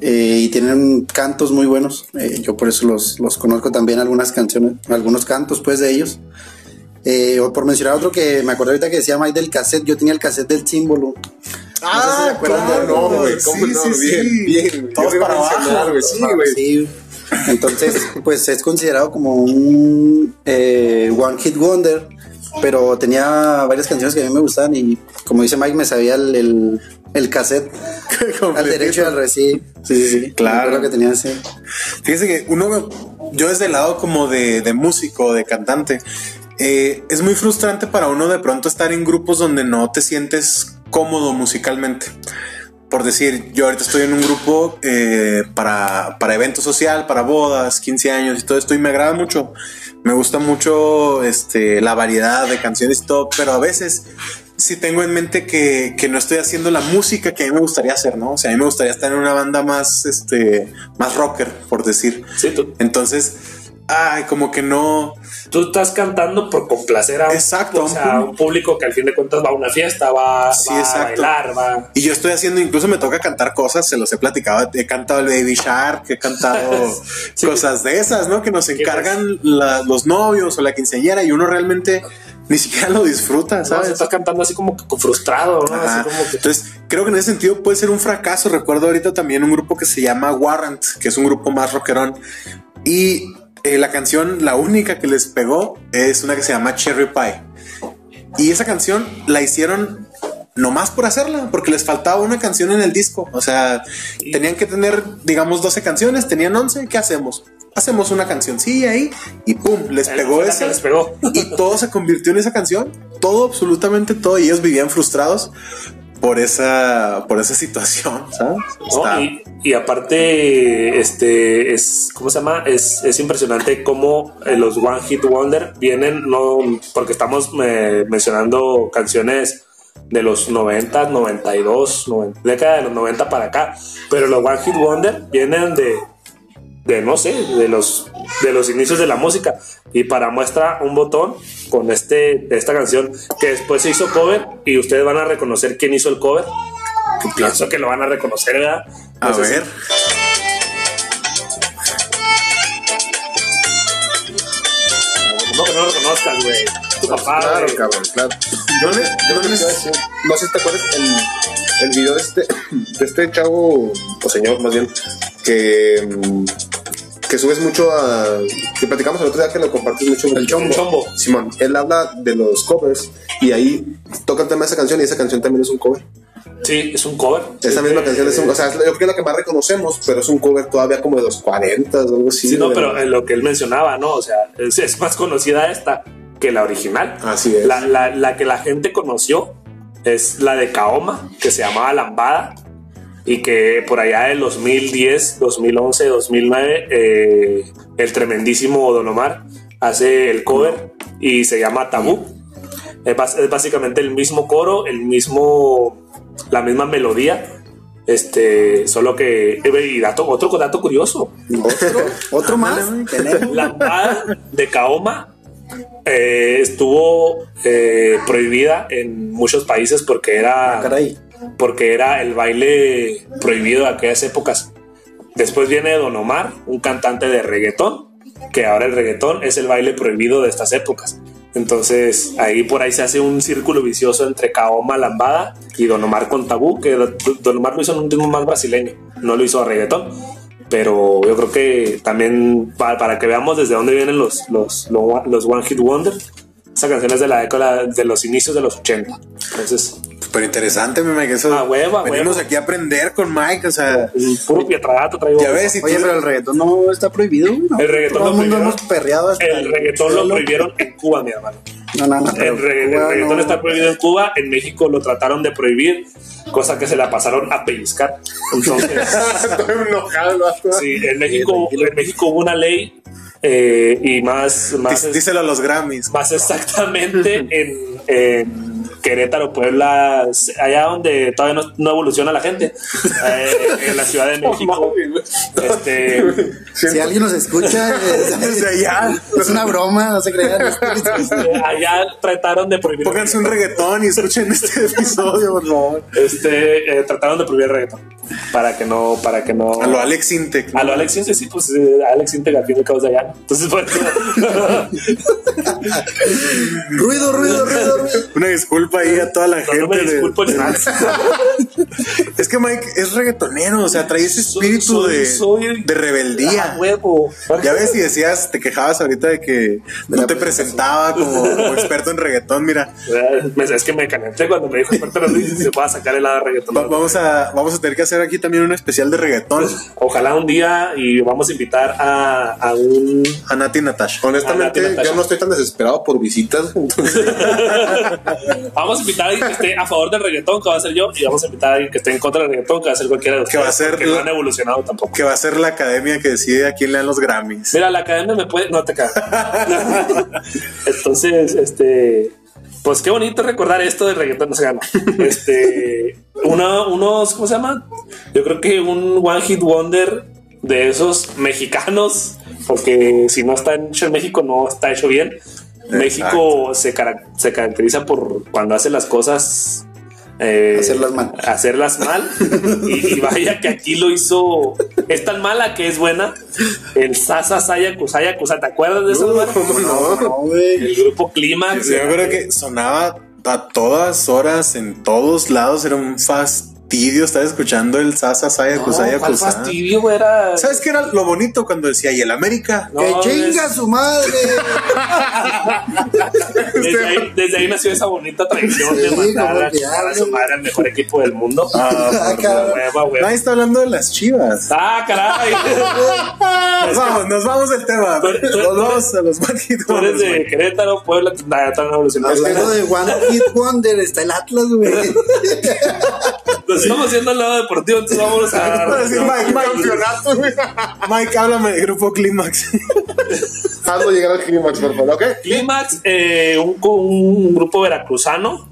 eh, y tienen cantos muy buenos. eh, yo por eso los, los conozco también algunas canciones, algunos cantos pues de ellos. Eh, o por mencionar otro que me acuerdo ahorita que decía Mike del cassette, yo tenía el cassette del símbolo. Ah, sé si claro, no, güey, ¿cómo sí, no? sí, bien, sí. bien. Todos Yo iba a para mencionar, abajo. güey, Sí, güey. Sí. Entonces, pues es considerado como un One Hit Wonder, pero tenía varias canciones que a mí me gustaban y como dice Mike, me sabía el, el, el cassette al derecho y al revés. Sí, sí, sí, sí. Claro. Lo que tenía ese. Fíjese que uno, yo desde el lado como de, de músico, de cantante, eh, es muy frustrante para uno de pronto estar en grupos donde no te sientes cómodo musicalmente. Por decir, yo ahorita estoy en un grupo eh, para, para evento social, para bodas, 15 años y todo esto, y me agrada mucho. Me gusta mucho este, la variedad de canciones y todo, pero a veces sí tengo en mente que, que no estoy haciendo la música que a mí me gustaría hacer, ¿no? O sea, a mí me gustaría estar en una banda más, este, más rocker, por decir. Sí, Entonces, ay, como que no. tú estás cantando por complacer a un, Exacto, o sea, un un público que al fin de cuentas va a una fiesta, va, Sí, va a bailar, va. Y yo estoy haciendo, incluso me toca cantar cosas, se los he platicado. He cantado el Baby Shark, he cantado Sí. cosas de esas, ¿no? Que nos ¿Qué encargan la- los novios o la quinceañera y uno realmente ni siquiera lo disfruta, ¿no? ¿sabes? estás cantando así como que frustrado, ¿no? Ajá. Así como que Entonces, creo que en ese sentido puede ser un fracaso. Recuerdo ahorita también un grupo que se llama Warrant, que es un grupo más rockerón. Y eh, la canción, la única que les pegó, es una que se llama Cherry Pie. Y esa canción la hicieron nomás por hacerla, porque les faltaba una canción en el disco. O sea, tenían que tener, digamos, 12 canciones, tenían 11. ¿Qué hacemos? Hacemos una canción, sí, ahí, y pum, les pegó esa les pegó. y todo se convirtió en esa canción. Todo, absolutamente todo. Y ellos vivían frustrados por esa, por esa situación, ¿sabes? ¿no? Está- Y, y aparte, este es, ¿cómo se llama? Es, es impresionante cómo eh, los One Hit Wonder vienen, no, porque estamos eh, mencionando canciones de los 90, 92, 90, década de los 90 para acá, pero los One Hit Wonder vienen de, de no sé, de los, de los inicios de la música. Y para muestra un botón con este, esta canción que después se hizo cover y ustedes van a reconocer quién hizo el cover. Que pienso que lo van a reconocer, ¿verdad? a No si- ver. ¿Cómo que no lo reconozcas, güey? Tu papá, Claro, güey. cabrón, claro. Yo les- no sé si te acuerdas el, el video de este, de este chavo, o señor más bien, que, mm, que subes mucho a. que platicamos el otro día que lo compartes mucho El chombo. Simón, él habla de los covers y ahí toca el tema de esa canción y esa canción también es un cover. Sí, es un cover. Esa Sí, misma de- canción es un, o sea, yo creo que es la que más reconocemos, pero es un cover todavía como de los 40 o algo así. Sí, no, pero en lo que él mencionaba, ¿no? O sea, es, es más conocida esta que la original. Así es. La, la- la que la gente conoció es la de Kaoma, que se llamaba Lambada, y que por allá en 2010, 2011, 2009, eh, el tremendísimo Don Omar hace el cover y se llama Tabú. Es, es básicamente el mismo coro, el mismo, la misma melodía. Este, solo que, eh, y dato, otro dato curioso, Otro, otro más. La lambada de Kaoma eh, estuvo eh, prohibida en muchos países porque era, Caray. Porque era el baile prohibido de aquellas épocas. Después viene Don Omar, un cantante de reggaetón, que ahora el reggaetón es el baile prohibido de estas épocas. Entonces ahí por ahí se hace un círculo vicioso entre Kaoma Lambada y Don Omar con Tabú, que Don Omar lo hizo en un ritmo más brasileño, no lo hizo a reggaetón. Pero yo creo que también para, para que veamos desde dónde vienen los, los, los, los One Hit Wonder, esa canción es de la década de los inicios de los 80. Entonces, Súper interesante, mi Mike. Eso A huevo, a venimos aquí a aprender con Mike. O sea, el puro pietragato traigo. ya ves, si tú- Oye, pero el reggaetón no está prohibido. ¿no? El reggaetón Todo lo el mundo prohibieron. hemos perreado hasta El reggaetón lo prohibieron en Cuba, mi hermano. No, no, no. El, reggaetón no. está prohibido en Cuba, en México lo trataron de prohibir, cosa que se la pasaron a pellizcar. Entonces, Estoy enojado, el vato. sí, en México, en México hubo una ley eh, y más, más, Dí- díselo a los Grammys. más exactamente en, en, Querétaro, Puebla, allá donde todavía no, no evoluciona la gente, eh, en la Ciudad de México. Este, Si alguien nos escucha, es, Desde allá. es una broma, no se crean. allá trataron de prohibir. Pónganse un reggaetón y escuchen este episodio, por favor. Este, eh, trataron de prohibir el reggaetón para que no, para que no. A lo Alex Intec. A lo Alex Intec, sí, pues eh, Alex Intec al fin de allá. Entonces, pues, ruido, ruido, ruido, ruido. Una disculpa ahí a toda la no, gente. no me de- disculpo nada. Es que Mike es reggaetonero, o sea, trae ese espíritu Soy- de, soy- de rebeldía. Ah, huevo. Ya ves, y decías, te quejabas ahorita de que no te presentaba como, como experto en reggaetón. Mira, me- Es que me calenté cuando me dijo experto en y se va a sacar el lado de reggaetón. va- vamos, a, vamos a tener que hacer aquí también un especial de reggaetón. Ojalá un día y vamos a invitar a, a un. A Nati Natasha. Ah, Honestamente, Natasha. yo no estoy tan desesperado por visitas. entonces, Vamos a invitar a alguien que esté a favor del reggaetón, que va a ser yo, y vamos a invitar a alguien que esté en contra del reggaetón, que va a ser cualquiera de Que va a ustedes, ser porque no han evolucionado tampoco. Que va a ser la academia que decide a quién le dan los Grammys. Mira, la academia me puede. No te cago. Entonces, este. Pues qué bonito recordar esto del reggaetón no se gana. Este. Una, unos, ¿cómo se llama? Yo creo que un One Hit Wonder de esos mexicanos, porque si no está hecho en México, no está hecho bien. México se, cara- se caracteriza por cuando hace las cosas. eh, Hacerlas mal. Hacerlas mal. y, y vaya que aquí lo hizo. Es tan mala que es buena. El Sasa Saya Kusaya Kusa. ¿Te acuerdas de eso? no? No, güey. El grupo Clímax. Yo creo que sonaba a todas horas, en todos lados, era un fastidio estar escuchando el Sasa Saya No, Kusaya ¿cuál Kusa. fastidio, güey, era. ¿Sabes qué era lo bonito cuando decía y el América? No, que chinga es- su madre. Desde ahí, desde ahí nació esa bonita tradición de Sí, mandar como a a su madre al mejor equipo del mundo. Ah. Hueva, hueva. Nadie está hablando de las chivas. Ah, caray. Nos vamos, nos vamos del tema. Tú- tú- Nos vamos a los Hit Tú eres de. Querétaro, Puebla, nada, tan evolucionado. Hablando de One Hit Wonder, está el Atlas, güey. Nos estamos haciendo al lado deportivo, entonces Ahora a. sí, Mike, Mike, Mike, háblame de Grupo Clímax. Hazlo llegar al clímax, por favor, ¿ok? Clímax, eh, un, un grupo veracruzano.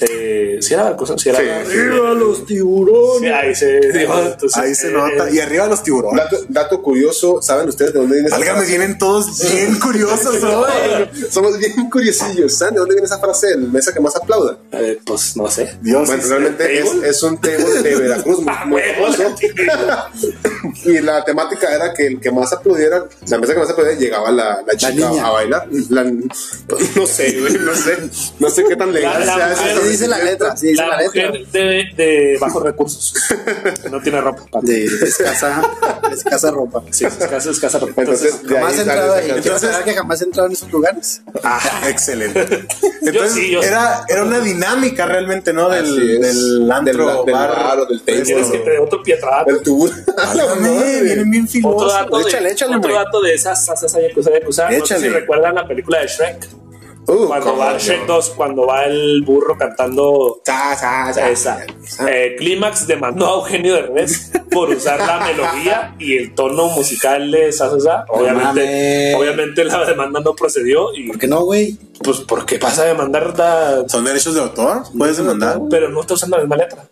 Eh, si era veracruzano, si era. Sí. ¡Viva los tiburones! Sí, ahí se. Entonces, Ahí se eh, nota. Y arriba los tiburones. Dato, dato curioso, ¿saben ustedes de dónde viene esa frase? vienen todos bien curiosos hoy. Somos bien curiosillos. ¿Saben de dónde viene esa frase? El mesa que más aplauda. eh, pues no sé. Dios. Bueno, realmente es, un table de Veracruz muy, Ah, muy famoso. y la temática era que el que más aplaudiera, la mesa que más aplaudiera, llegaba la, la chica niña. a bailar. La- no sé, güey, no sé. No sé qué tan legal sea eso. Dice la letra, sí dice La la letra. de, de bajos recursos. no tiene ropa. De escasa, de escasa ropa. Sí, escasa, escasa ropa. Entonces, Jamás he entrado ahí. aclarar que jamás he entrado en esos lugares. Ah, excelente. Entonces, sí, yo sí. era, era una dinámica realmente, ¿no? Del, del antro, Del- bar, bar o del. Tienes que tener otro pietrato. El tubo. Vienen bien Otro dato, Échale, de, échale, otro Mike. dato de esas sé Échale. si recuerdan la película de Shrek. Uh, Cuando va. Shrek 2, cuando va el burro cantando Sa, sa, sa. esa. Eh, Clímax demandó a Eugenio Derbez por usar la melodía y el tono musical de esa salsa. Obviamente, obviamente la demanda no procedió y ¿Por qué no, güey? pues porque pasa a demandar da- ¿Son derechos de autor? Puedes demandar. pero no está usando la misma letra.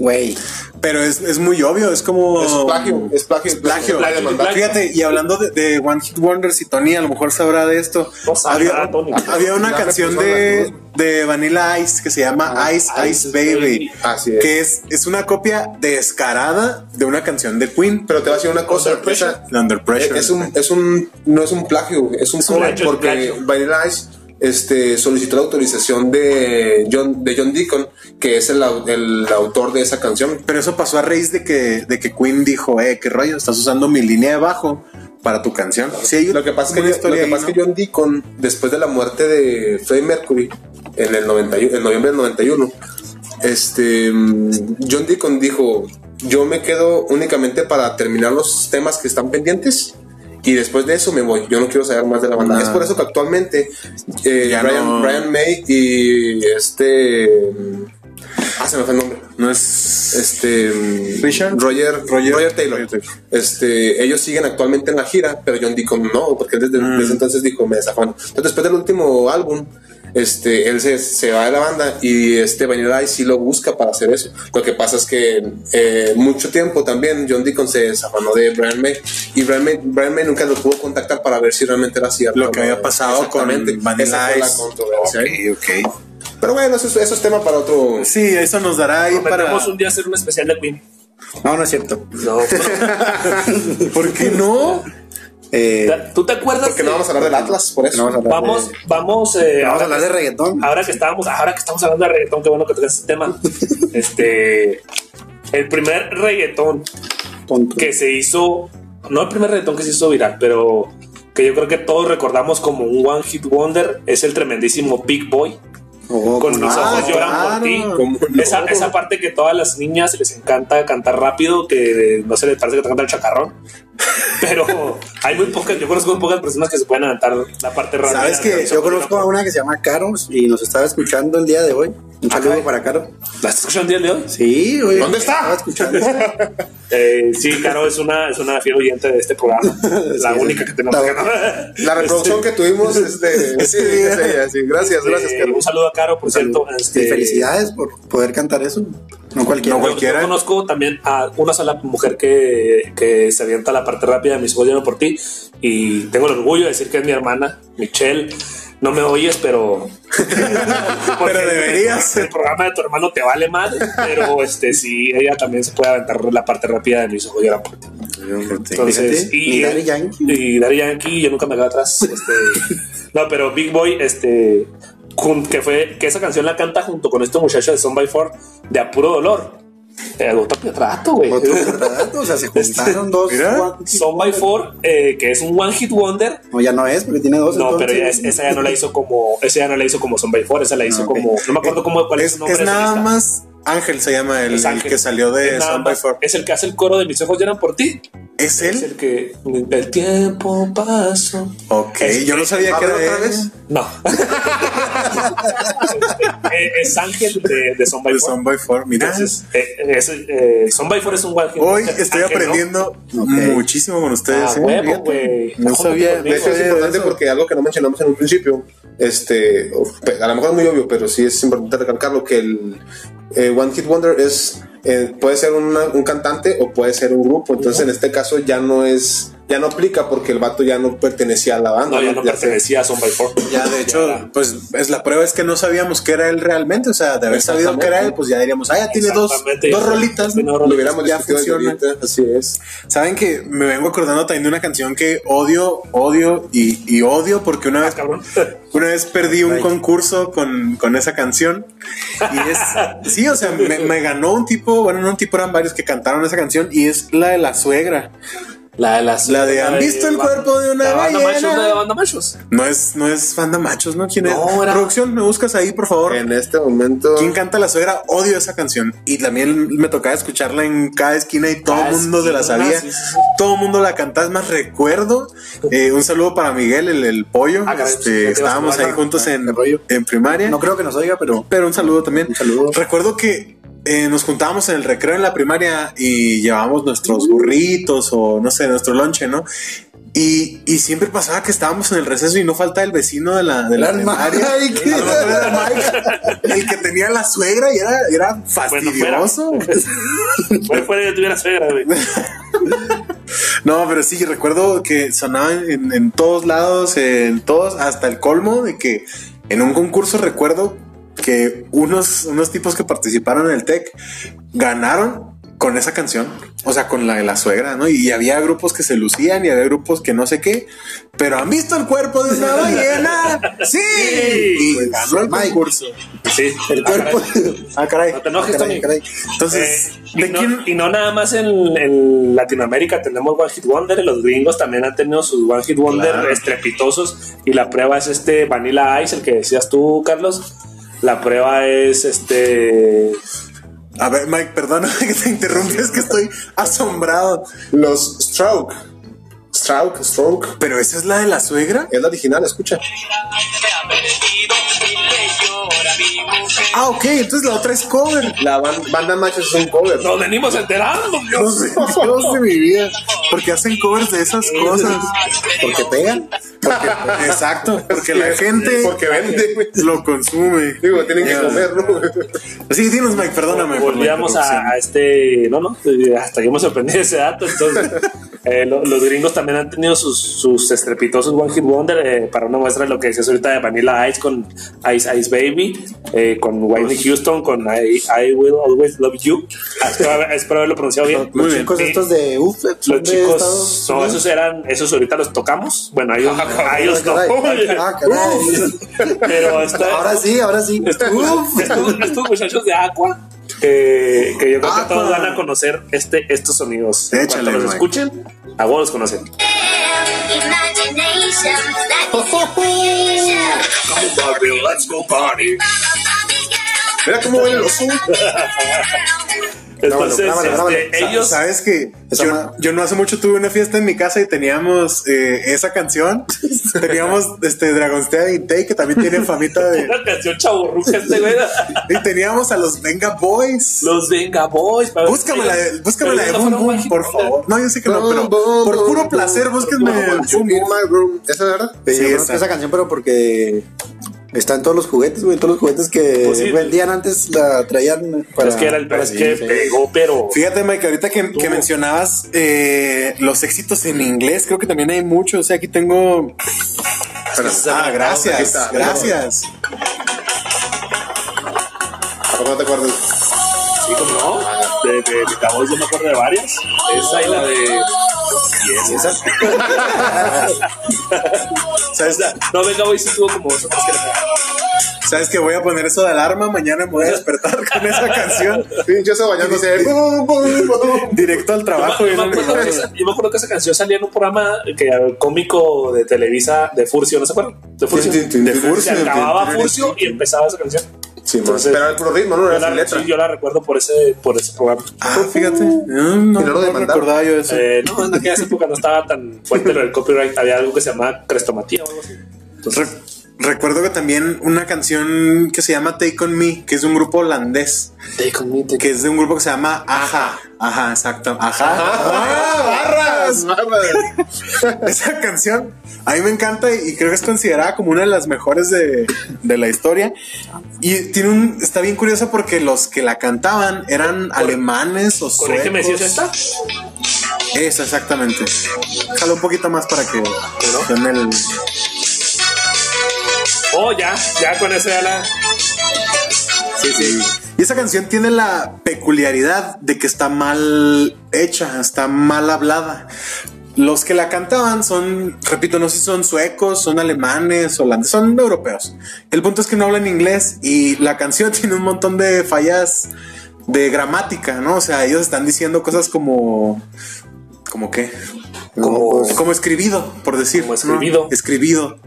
Güey. Pero es, es muy obvio, es como. Es plagio, es plagio. Es Plagio. plagio. de mandar. Fíjate, y hablando de, de One Hit Wonders y Tony, a lo mejor sabrá de esto. No había, había una canción de, de Vanilla Ice que se llama Ice Ice, Ice Baby. Baby. Así es. Que es, es una copia descarada de una canción de Queen. Pero te voy a decir una cosa. Under Pressure. esa- Under Pressure. Es un, es un, no es un plagio, es un un cover plagio, porque plagio. Vanilla Ice este, solicitó la autorización de John, de John Deacon, que es el, au- el autor de esa canción. Pero eso pasó a raíz de que, de que Queen dijo, eh, qué rollo, estás usando mi línea de bajo para tu canción. Sí, Lo que pasa es que, una lo historia que, ahí, pasa es ¿no? que John Deacon, después de la muerte de Freddie Mercury en el 91, en noviembre del 91, este, mm, John Deacon dijo, yo me quedo únicamente para terminar los temas que están pendientes. Y después de eso me voy. Yo no quiero saber más de la banda. Es por eso que actualmente eh, Ya Brian, no. Brian May y este. Ah, se me fue el nombre. No es. Este. Richard? Roger, Roger- Roger, Taylor. Roger Taylor. Este, ellos siguen actualmente en la gira, pero John Deacon no, porque desde, Mm. desde entonces dijo, me desafaron. Entonces, después del último álbum, este, él se, se va de la banda y este Vanilla Ice sí lo busca para hacer eso. Lo que pasa es que eh, mucho tiempo también John Deacon se desafanó de Brian May y Brian May, Brian May nunca lo pudo contactar para ver si realmente era cierto. Lo que había pasado con. Vanilla Ice. ¿eh? Ok, ok. Pero bueno, eso, es- eso es tema para otro. Sí, eso nos dará ahí para. Un día hacer un especial de Queen. No, no es cierto. No, ¿Por qué no? Eh, ¿Tú te acuerdas? Porque no de- vamos a hablar del Atlas, por eso. no vamos a hablar Vamos, de, vamos, eh, vamos a hablar de reggaetón. ahora que estábamos, ahora que estamos hablando de reggaetón, qué bueno que tocas este tema. este, el primer reggaetón Tonto. que se hizo, no el primer reggaetón que se hizo viral, pero que yo creo que todos recordamos como un one hit wonder es el tremendísimo Big Boy. Oh, con ¿cómo mis no? ojos Ah, lloran por ti. Esa, esa parte que todas las niñas les encanta cantar rápido, que no se les parece que te canta el chacarrón. Pero hay muy pocas, yo conozco muy pocas personas que se pueden aventar la parte rápida. ¿Sabes qué? Yo conozco a una que se llama Caro y nos estaba escuchando el día de hoy. Un saludo para Caro. ¿La estás escuchando el día de hoy? Sí, güey. ¿Dónde está? Estaba escuchando. Eh, sí, Caro es una, es una fiel oyente de este programa. La Sí, única que tenemos la- reproducción que tuvimos es de. Sí, es ella, sí. Gracias, gracias, Carlos. un saludo a Caro, por cierto. Y Este, felicidades por poder cantar eso. No cualquiera. No Yo, cualquiera. yo conozco también a una sola mujer que, que se avienta la parte rápida de mis ojos por ti y tengo el orgullo de decir que es mi hermana, Michelle. No me oyes, pero. Porque deberías. El programa de tu hermano te vale mal, pero este sí, ella también se puede aventar la parte rápida de mis ojos por ti. Entonces, y, Daddy Yankee. y Daddy Yankee, yo nunca me quedo atrás. este, no, pero Big Boy, este, que fue que esa canción la canta junto con este muchacho de Son by Four de a puro dolor. Eh, otro retrato, güey. Otro o sea, se juntaron dos. Son by Four, eh, que es un one hit wonder. No, ya no es, porque tiene dos. No, pero ya es- esa ya no la hizo como, esa ya no la hizo como Son by Four, esa la hizo Ah, como, no me acuerdo cómo, cuál es, Es, su nombre. es nada más Ángel se llama el, el que salió de Sound by Four. Es el que hace el coro de mis ojos lloran por ti. ¿Es Es él? el que el tiempo pasó. Ok, Es- yo no sabía que era otra él. vez. No. Eh, es Ángel de, de Son by Four. Sound by Four, mira. Entonces, eh, es, eh, Son by Four es un one hit Hoy estoy Ángel, ¿no? aprendiendo Ok. muchísimo con ustedes. Ah, ¿eh? huevo, güey. No sabía. De hecho, es importante eso. porque algo que no mencionamos en un principio, este, a lo mejor es muy obvio, pero sí es importante recalcarlo que el eh, One Hit Wonder es eh, puede ser una- un cantante o puede ser un grupo. Entonces, en este caso ya no es, ya no aplica porque el vato ya no pertenecía a la banda. No, ya no se- pertenecía a Son by Four. Ya, de hecho, pues es la prueba es que no sabíamos que era él realmente. O sea, de haber sabido que era él, pues ya diríamos, ah, ya tiene dos, dos rolitas. Lo hubiéramos ya funciona. Así es. Saben que me vengo acordando también de una canción que odio, odio y, y odio porque una vez, Ah, cabrón. una vez perdí un concurso con, con esa canción. Y es, sí, o sea, me, me ganó un tipo, bueno, no un tipo, eran varios que cantaron esa canción y es la de la suegra. La de las. La de, ¿han visto el cuerpo de una la banda ballena? machos, la de banda machos. No es, no es banda machos, ¿no? ¿Quién es? Era- Producción, me buscas ahí, por favor. En este momento. ¿Quién canta la suegra? Odio esa canción. Y también me tocaba escucharla en cada esquina y todo el mundo se la esquina, sabía. sí, sí, sí. Todo el mundo la cantaba. Es más, recuerdo. eh, un saludo para Miguel, el, el pollo. Ah, caray, Este, pues, ¿no te ibas a estábamos ahí juntos en, en primaria. No creo que nos oiga, pero Pero un saludo también. Un saludo. Recuerdo que eh, nos juntábamos en el recreo en la primaria y llevábamos nuestros burritos o no sé, nuestro lonche, ¿no? Y, y siempre pasaba que estábamos en el receso y no falta el vecino de la, de la el primaria. Mike. A lo mejor era Mike, el que tenía la suegra y era, era fastidioso. Fue fuera de tuviera suegra, güey. No, pero sí, recuerdo que sonaba en, en todos lados, en todos, hasta el colmo de que en un concurso recuerdo que unos, unos tipos que participaron en el TEC ganaron con esa canción, o sea, con la de la suegra, ¿no? Y había grupos que se lucían y había grupos que no sé qué, pero han visto el cuerpo de una ballena. Sí, y Pues, ganó el Mike. concurso. Sí. el Ah, cuerpo. caray. Ah, caray. No te enojes, Caray, Tony. caray. Entonces, Eh, y, ¿de no, quién? y no nada más en, en Latinoamérica tenemos One Hit Wonder, los gringos también han tenido sus One Hit Wonder Claro. estrepitosos y la prueba es este Vanilla Ice, el que decías tú, Carlos. La prueba es este... A ver, Mike, perdóname que te interrumpes, que estoy asombrado. Los Stroke. Stroke, Stroke. Pero esa es la de la suegra. Es la original, escucha. Ah, ok, entonces la otra es cover. La ban- banda machos es un cover. Nos venimos enterando, Dios. Dios de mi vida. Porque hacen covers de esas cosas. Porque pegan. Exacto, porque la gente Porque vende, lo consume. Digo, tienen que comer, ¿no? Sí, dinos, Mike, perdóname. Volvíamos a, a este. No, no, hasta yo me sorprendí de ese dato. Entonces, eh, lo- los gringos también han tenido sus, sus estrepitosos One Hit Wonder eh, para una muestra de lo que decías ahorita de Vanilla Ice con Ice Ice Baby, eh, con Whitney Houston, con I, I Will Always Love You. Ah, Espero, espero haberlo pronunciado bien. Los bien. chicos estos de UF. Los chicos, no, esos eran, esos ahorita los tocamos. Bueno, hay, un, no. Caray, ah, caray. Pero está, Ahora sí, ahora sí. estos, estos- estos muchachos de Aqua que, que yo creo que Aqua. todos van a conocer este, estos sonidos. Échale, Cuando los Mike. escuchen, a vos los conocen. Mira cómo el oso. Entonces, grábalo, este, grábalo. ellos. Sabes que yo, yo no hace mucho tuve una fiesta en mi casa y teníamos eh, esa canción. teníamos este Dragon's Day que también tiene famita de. Una canción chaburruca este güey. Y teníamos a los Venga Boys. Los Venga Boys. Búscame la de, búscame la de Boom Boom, por favor. No, yo sé que no, pero por puro boom, placer, búsquenme boom, Boom boom, In Boom. my room. ¿Esa es verdad? Sí, esa. esa canción, pero porque está en todos los juguetes, güey. Todos los juguetes que Pues sí. vendían antes la traían para. es que era el para es que sí, pegó, pero. Fíjate, Mike, ahorita que, que mencionabas eh, los éxitos en inglés, creo que también hay muchos. O sea, aquí tengo. Ah, Aquí gracias, está. gracias. ¿A poco no te acuerdas? Sí, como no. De, de, de Cowboys yo me acuerdo de varias. Esa y la de. Es. ¿Sabes, No, Venga Boys sí tuvo como dos otras que la ¿Sabes que voy a poner eso de alarma? Mañana me voy a despertar con esa canción. Pinche eso bañándose. Directo al trabajo. Yo me, acuerdo que esa, yo me acuerdo que esa canción salía en un programa que, cómico de Televisa de Furcio, ¿no se acuerdan? De Furcio. De. Furcio. Se acababa Furcio y empezaba esa canción. Sí. Entonces- pero era el puro ritmo, no Yo era la, sin letra. sí, yo la recuerdo por ese, por ese programa. Ah, fíjate. No, no, ¿Y no no demandaron? recordaba yo eso. Eh, no, en aquella época no estaba tan fuerte lo del copyright. Había algo que se llamaba crestomatía o algo así. Re- recuerdo que también una canción que se llama Take On Me, que es de un grupo holandés, que es de un grupo que se llama Aja. Ajá, exacto. Ajá. ¡Ah, barras! barras! Esa canción a mí me encanta y creo que es considerada como una de las mejores de, de la historia. Y tiene un, está bien curiosa porque los que la cantaban eran alemanes o Corrígeme si es suecos. esta. Esa, exactamente. Jala un poquito más para que el. Oh, ya, ya con eso ya la. Sí, sí. Y esa canción tiene la peculiaridad de que está mal hecha, está mal hablada. Los que la cantaban son, repito, no sé si son suecos, son alemanes, holandeses, son europeos. El punto es que no hablan inglés y la canción tiene un montón de fallas de gramática, ¿no? O sea, ellos están diciendo cosas como, como qué, Como. como escribido, por decir. Como escribido. ¿no? Escribido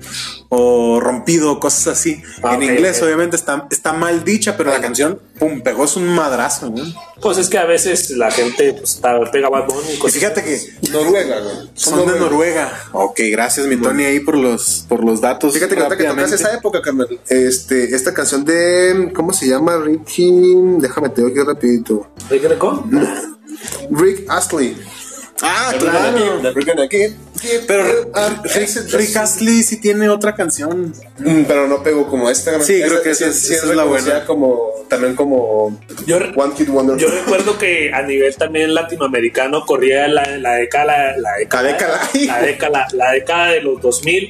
o rompido, cosas así. Ah, en inglés, obviamente, está, está mal dicha, pero la canción, pum, pegó es un madrazo. ¿no? Y Pues es que a veces la gente pues, está, pega Bad Bunny y cosas. fíjate que Noruega, güey. son de Noruega. Ok, gracias, mi Tony, ahí por los, por los datos. Fíjate que ahorita que tocas esa época, carnal. Este, esta canción de. ¿Cómo se llama? Ricky. Déjame te digo aquí rapidito. ¿De qué le con? Rick Astley. Ah, claro. Pero Ah, Rick, Astley sí tiene otra canción. Mm, Pero no pegó como esta. Sí, creo que Esa- sí esa es la buena. como También como Yo, One Kid Wonder. yo recuerdo que a nivel también latinoamericano corría la, la década, la década, La década. la década, la década de los 2000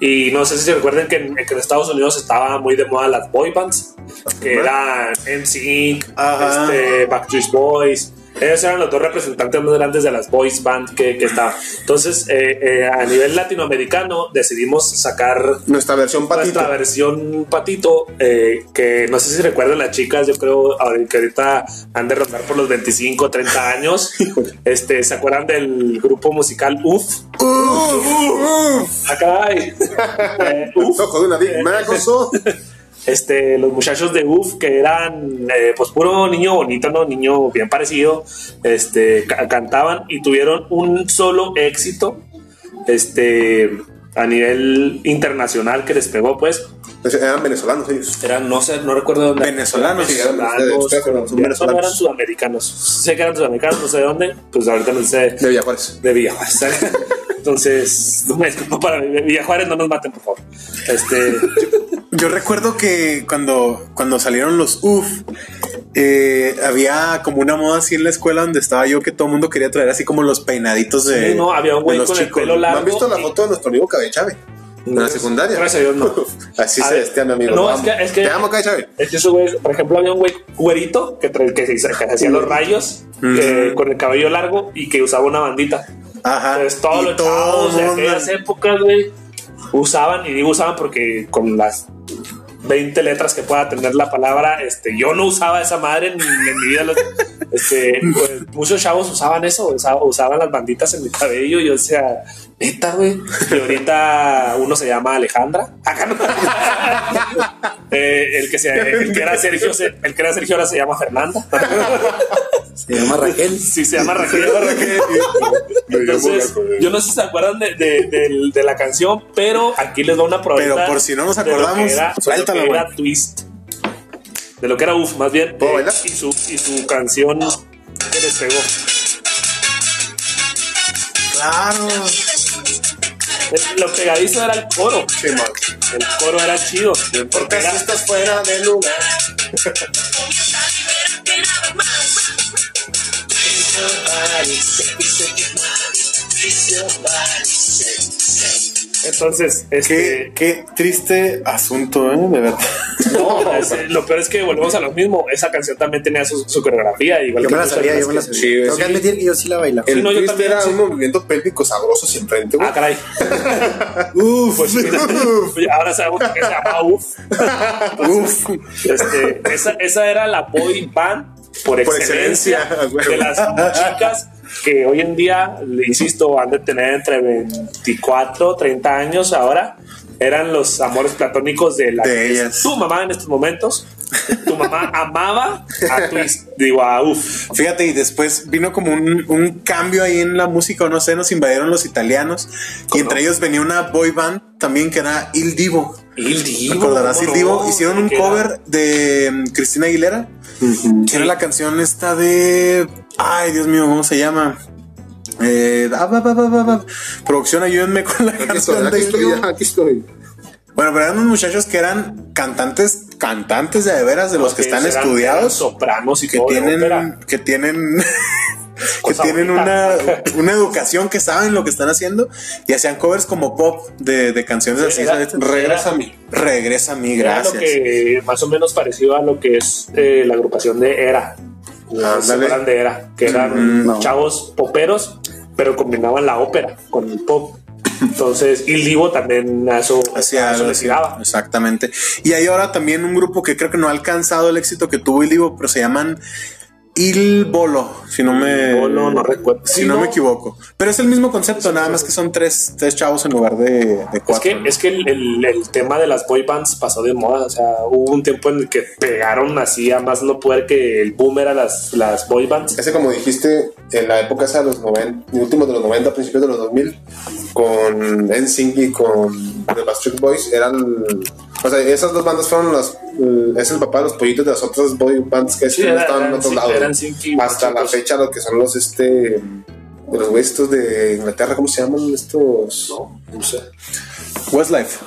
y no sé si se recuerdan que en, que en Estados Unidos estaba muy de moda las boy bands, que eran NSYNC, Ajá. este, Backstreet Boys. Ellos eran los dos representantes más grandes de las boys band que, que estaban. Entonces, eh, eh, a nivel latinoamericano decidimos sacar Nuestra versión patito. nuestra versión patito, eh, que no sé si recuerdan las chicas, yo creo que ahorita han de rondar por los 25, 30 años. este, ¿Se acuerdan del grupo musical UF? Acá hay. Eh, UF. Ojo Este, los muchachos de UF que eran eh, pues puro niño bonito, ¿no? Niño bien parecido, este, ca- cantaban y tuvieron un solo éxito, este, a nivel internacional que les pegó, pues, Eran venezolanos ellos. eran, no sé, no recuerdo dónde. Venezolanos. Sí, eran Venezolanos, son no venezolanos. eran sudamericanos. Sé que eran sudamericanos, no sé de dónde, pues ahorita no sé De Villajuárez. de Villajuárez. Entonces, una disculpa para Villa Juárez, no nos maten, por favor. Este, Yo recuerdo que cuando, cuando salieron los UF, eh, había como una moda así en la escuela donde estaba yo que todo el mundo quería traer así como los peinaditos de, Sí, no, había un de güey con el pelo ¿No largo. han visto la y- foto de nuestro amigo Cabechave? En la secundaria. Gracias a Dios, no. Así A se mi amigo. no, es que- es que- Te amo, Cabechave. Es que ese güey, por ejemplo, había un güey güerito que, que, se, que se hacía los rayos que- con el cabello largo y que usaba una bandita. Ajá. Entonces, todos los todo chavos de aquellas épocas, güey, usaban, y digo usaban porque con las 20 letras que pueda tener la palabra, este, yo no usaba esa madre ni en mi vida. los- este, pues, muchos chavos usaban eso, usa- usaban las banditas en mi cabello. Y yo decía, neta, güey. Y ahorita uno se llama Alejandra. Acá no. Eh, el, que se, el que era Sergio, se- el que era Sergio ahora se llama Fernanda. Se llama Raquel. Sí, se llama Raquel. Entonces, yo no sé si se acuerdan de, de- la canción, pero aquí les doy una probadita. Pero por si no nos acordamos, era- de lo suéltala, que era güey. Twist. De lo que era Uf, más bien. ¿Puedo eh, bailar? y, su, y su canción que les pegó. Claro. Lo pegadizo era el coro. Sí, man. El coro era chido. Porque era, estás fuera de lugar. Entonces, Qué, este, qué triste asunto, ¿eh? De verdad. no, es- lo peor es que volvemos a lo mismo. Esa canción también tenía su, su coreografía. Igual Yo que me la sabía, yo me la sabía. Sí, Tengo sí. que admitir que yo sí la bailaba. El no, yo también, era sí. un movimiento pélvico sabroso siempre frente, güey. Ah, caray. Uf, Pues mira, ahora sabemos que se llama UF. uf. Este, esa, esa era la boy band por Por excelencia, de las chicas que hoy en día, le insisto, han de tener entre 24, 30 años ahora. Eran los amores platónicos de, la, De ellas. tu mamá en estos momentos. Tu mamá amaba a Twist, digo a UF. Fíjate, y después vino como un, un cambio ahí en la música, o no sé, nos invadieron los italianos. Y entre ellos venía una boy band también que era Il Divo. Il Divo. ¿Recordarás ¿cómo Il Divo? no? Hicieron un cover de mm, Cristina Aguilera. Que era la canción esta de. Ay, Dios mío, ¿cómo se llama? Eh, ah. Producción, ayúdenme con la Aquí estoy, canción aquí de estoy, aquí estoy. Bueno, pero eran unos muchachos que eran cantantes, cantantes de, veras, de los que están estudiados. sopranos y que tienen, que tienen, que tienen una, una educación que saben lo que están haciendo y hacían covers como pop de, de canciones así. Era-. Regresa a mí. Regresa a mí, Era gracias. lo que más o menos parecido a lo que es eh, la agrupación de Era. ¿Se Ándale. acuerdan de Era? Que eran no. chavos poperos, pero combinaban la ópera con el pop. Entonces, Il Divo también a eso, Hacía a eso le tiraba. Exactamente. Y hay ahora también un grupo que creo que no ha alcanzado el éxito que tuvo el Divo, pero se llaman Il Bolo, si no me, Bolo, no recuerdo. si Sí, no, no. me equivoco. Pero es el mismo concepto, nada más que son tres, tres chavos en lugar de, de Es cuatro. que, ¿no? es que el, el- el tema de las boy bands pasó de moda. O sea, hubo un tiempo en el que pegaron así a más no poder que el boom era las, las boy bands. Ese, como dijiste, en la época esa de los 90, últimos de los 90, principios de los 2000, con NSYNC y con The Backstreet Boys, eran. O sea, esas dos bandas fueron las. Es el papá de los pollitos de las otras boy bands que Sí, estaban en otros lados. Eran Hasta la fecha, lo que son los este. De los güeyes estos de Inglaterra, ¿cómo se llaman estos? No, no sé. Westlife.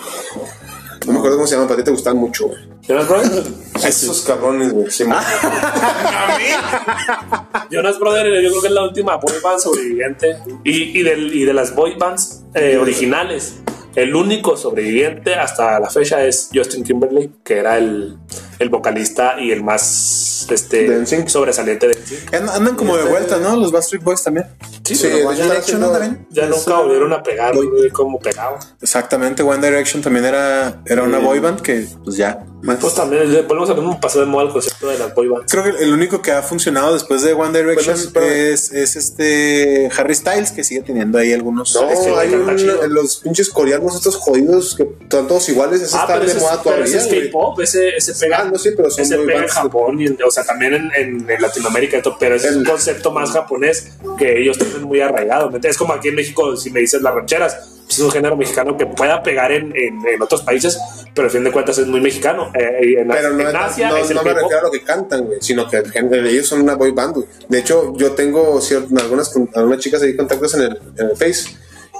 No me acuerdo cómo se llaman, pero a ti te gustan mucho, güey. Jonas Brothers. Esos cabrones, güey. Sí, man. Jonas Brothers, yo creo que es la última boy band sobreviviente. Y, y, del- y de las boy bands eh, originales, el único sobreviviente hasta la fecha es Justin Timberlake, que era el, el vocalista y el más este, sobresaliente de Andan como de vuelta, ¿no? Los Backstreet Boys también. Sí, Sí, One Direction, También. ya nunca volvieron a pegar como pegaba. Exactamente, One Direction también era, era una boy band que, pues ya. más. Pues también le- volvemos a ver un pasó de moda el concepto de las boy bands. Creo que el único que ha funcionado después de One Direction Bueno, pero- es, es este Harry Styles, que sigue teniendo ahí algunos. No, Es que hay un- chido. los pinches coreanos, estos jodidos que están todos iguales, Ah, de ese, moda es, ese todavía. es güey. K-pop, ese, ese pega, Ah, no, sí, pero son ese boy pega en. Japón, y o sea, también en, en- en Latinoamérica, y todo, pero es un El- concepto más japonés que ellos tienen muy arraigado. Es como aquí en México, si me dices las rancheras, pues es un género mexicano que pueda pegar en, en- en otros países, pero a fin de cuentas es muy mexicano. Eh, en, Pero no, en es- Asia no, es el no me refiero a lo que cantan, güey, sino que el ellos son una boy band, güey. De hecho, yo tengo cier- algunas, algunas chicas ahí contactos en el, en el Face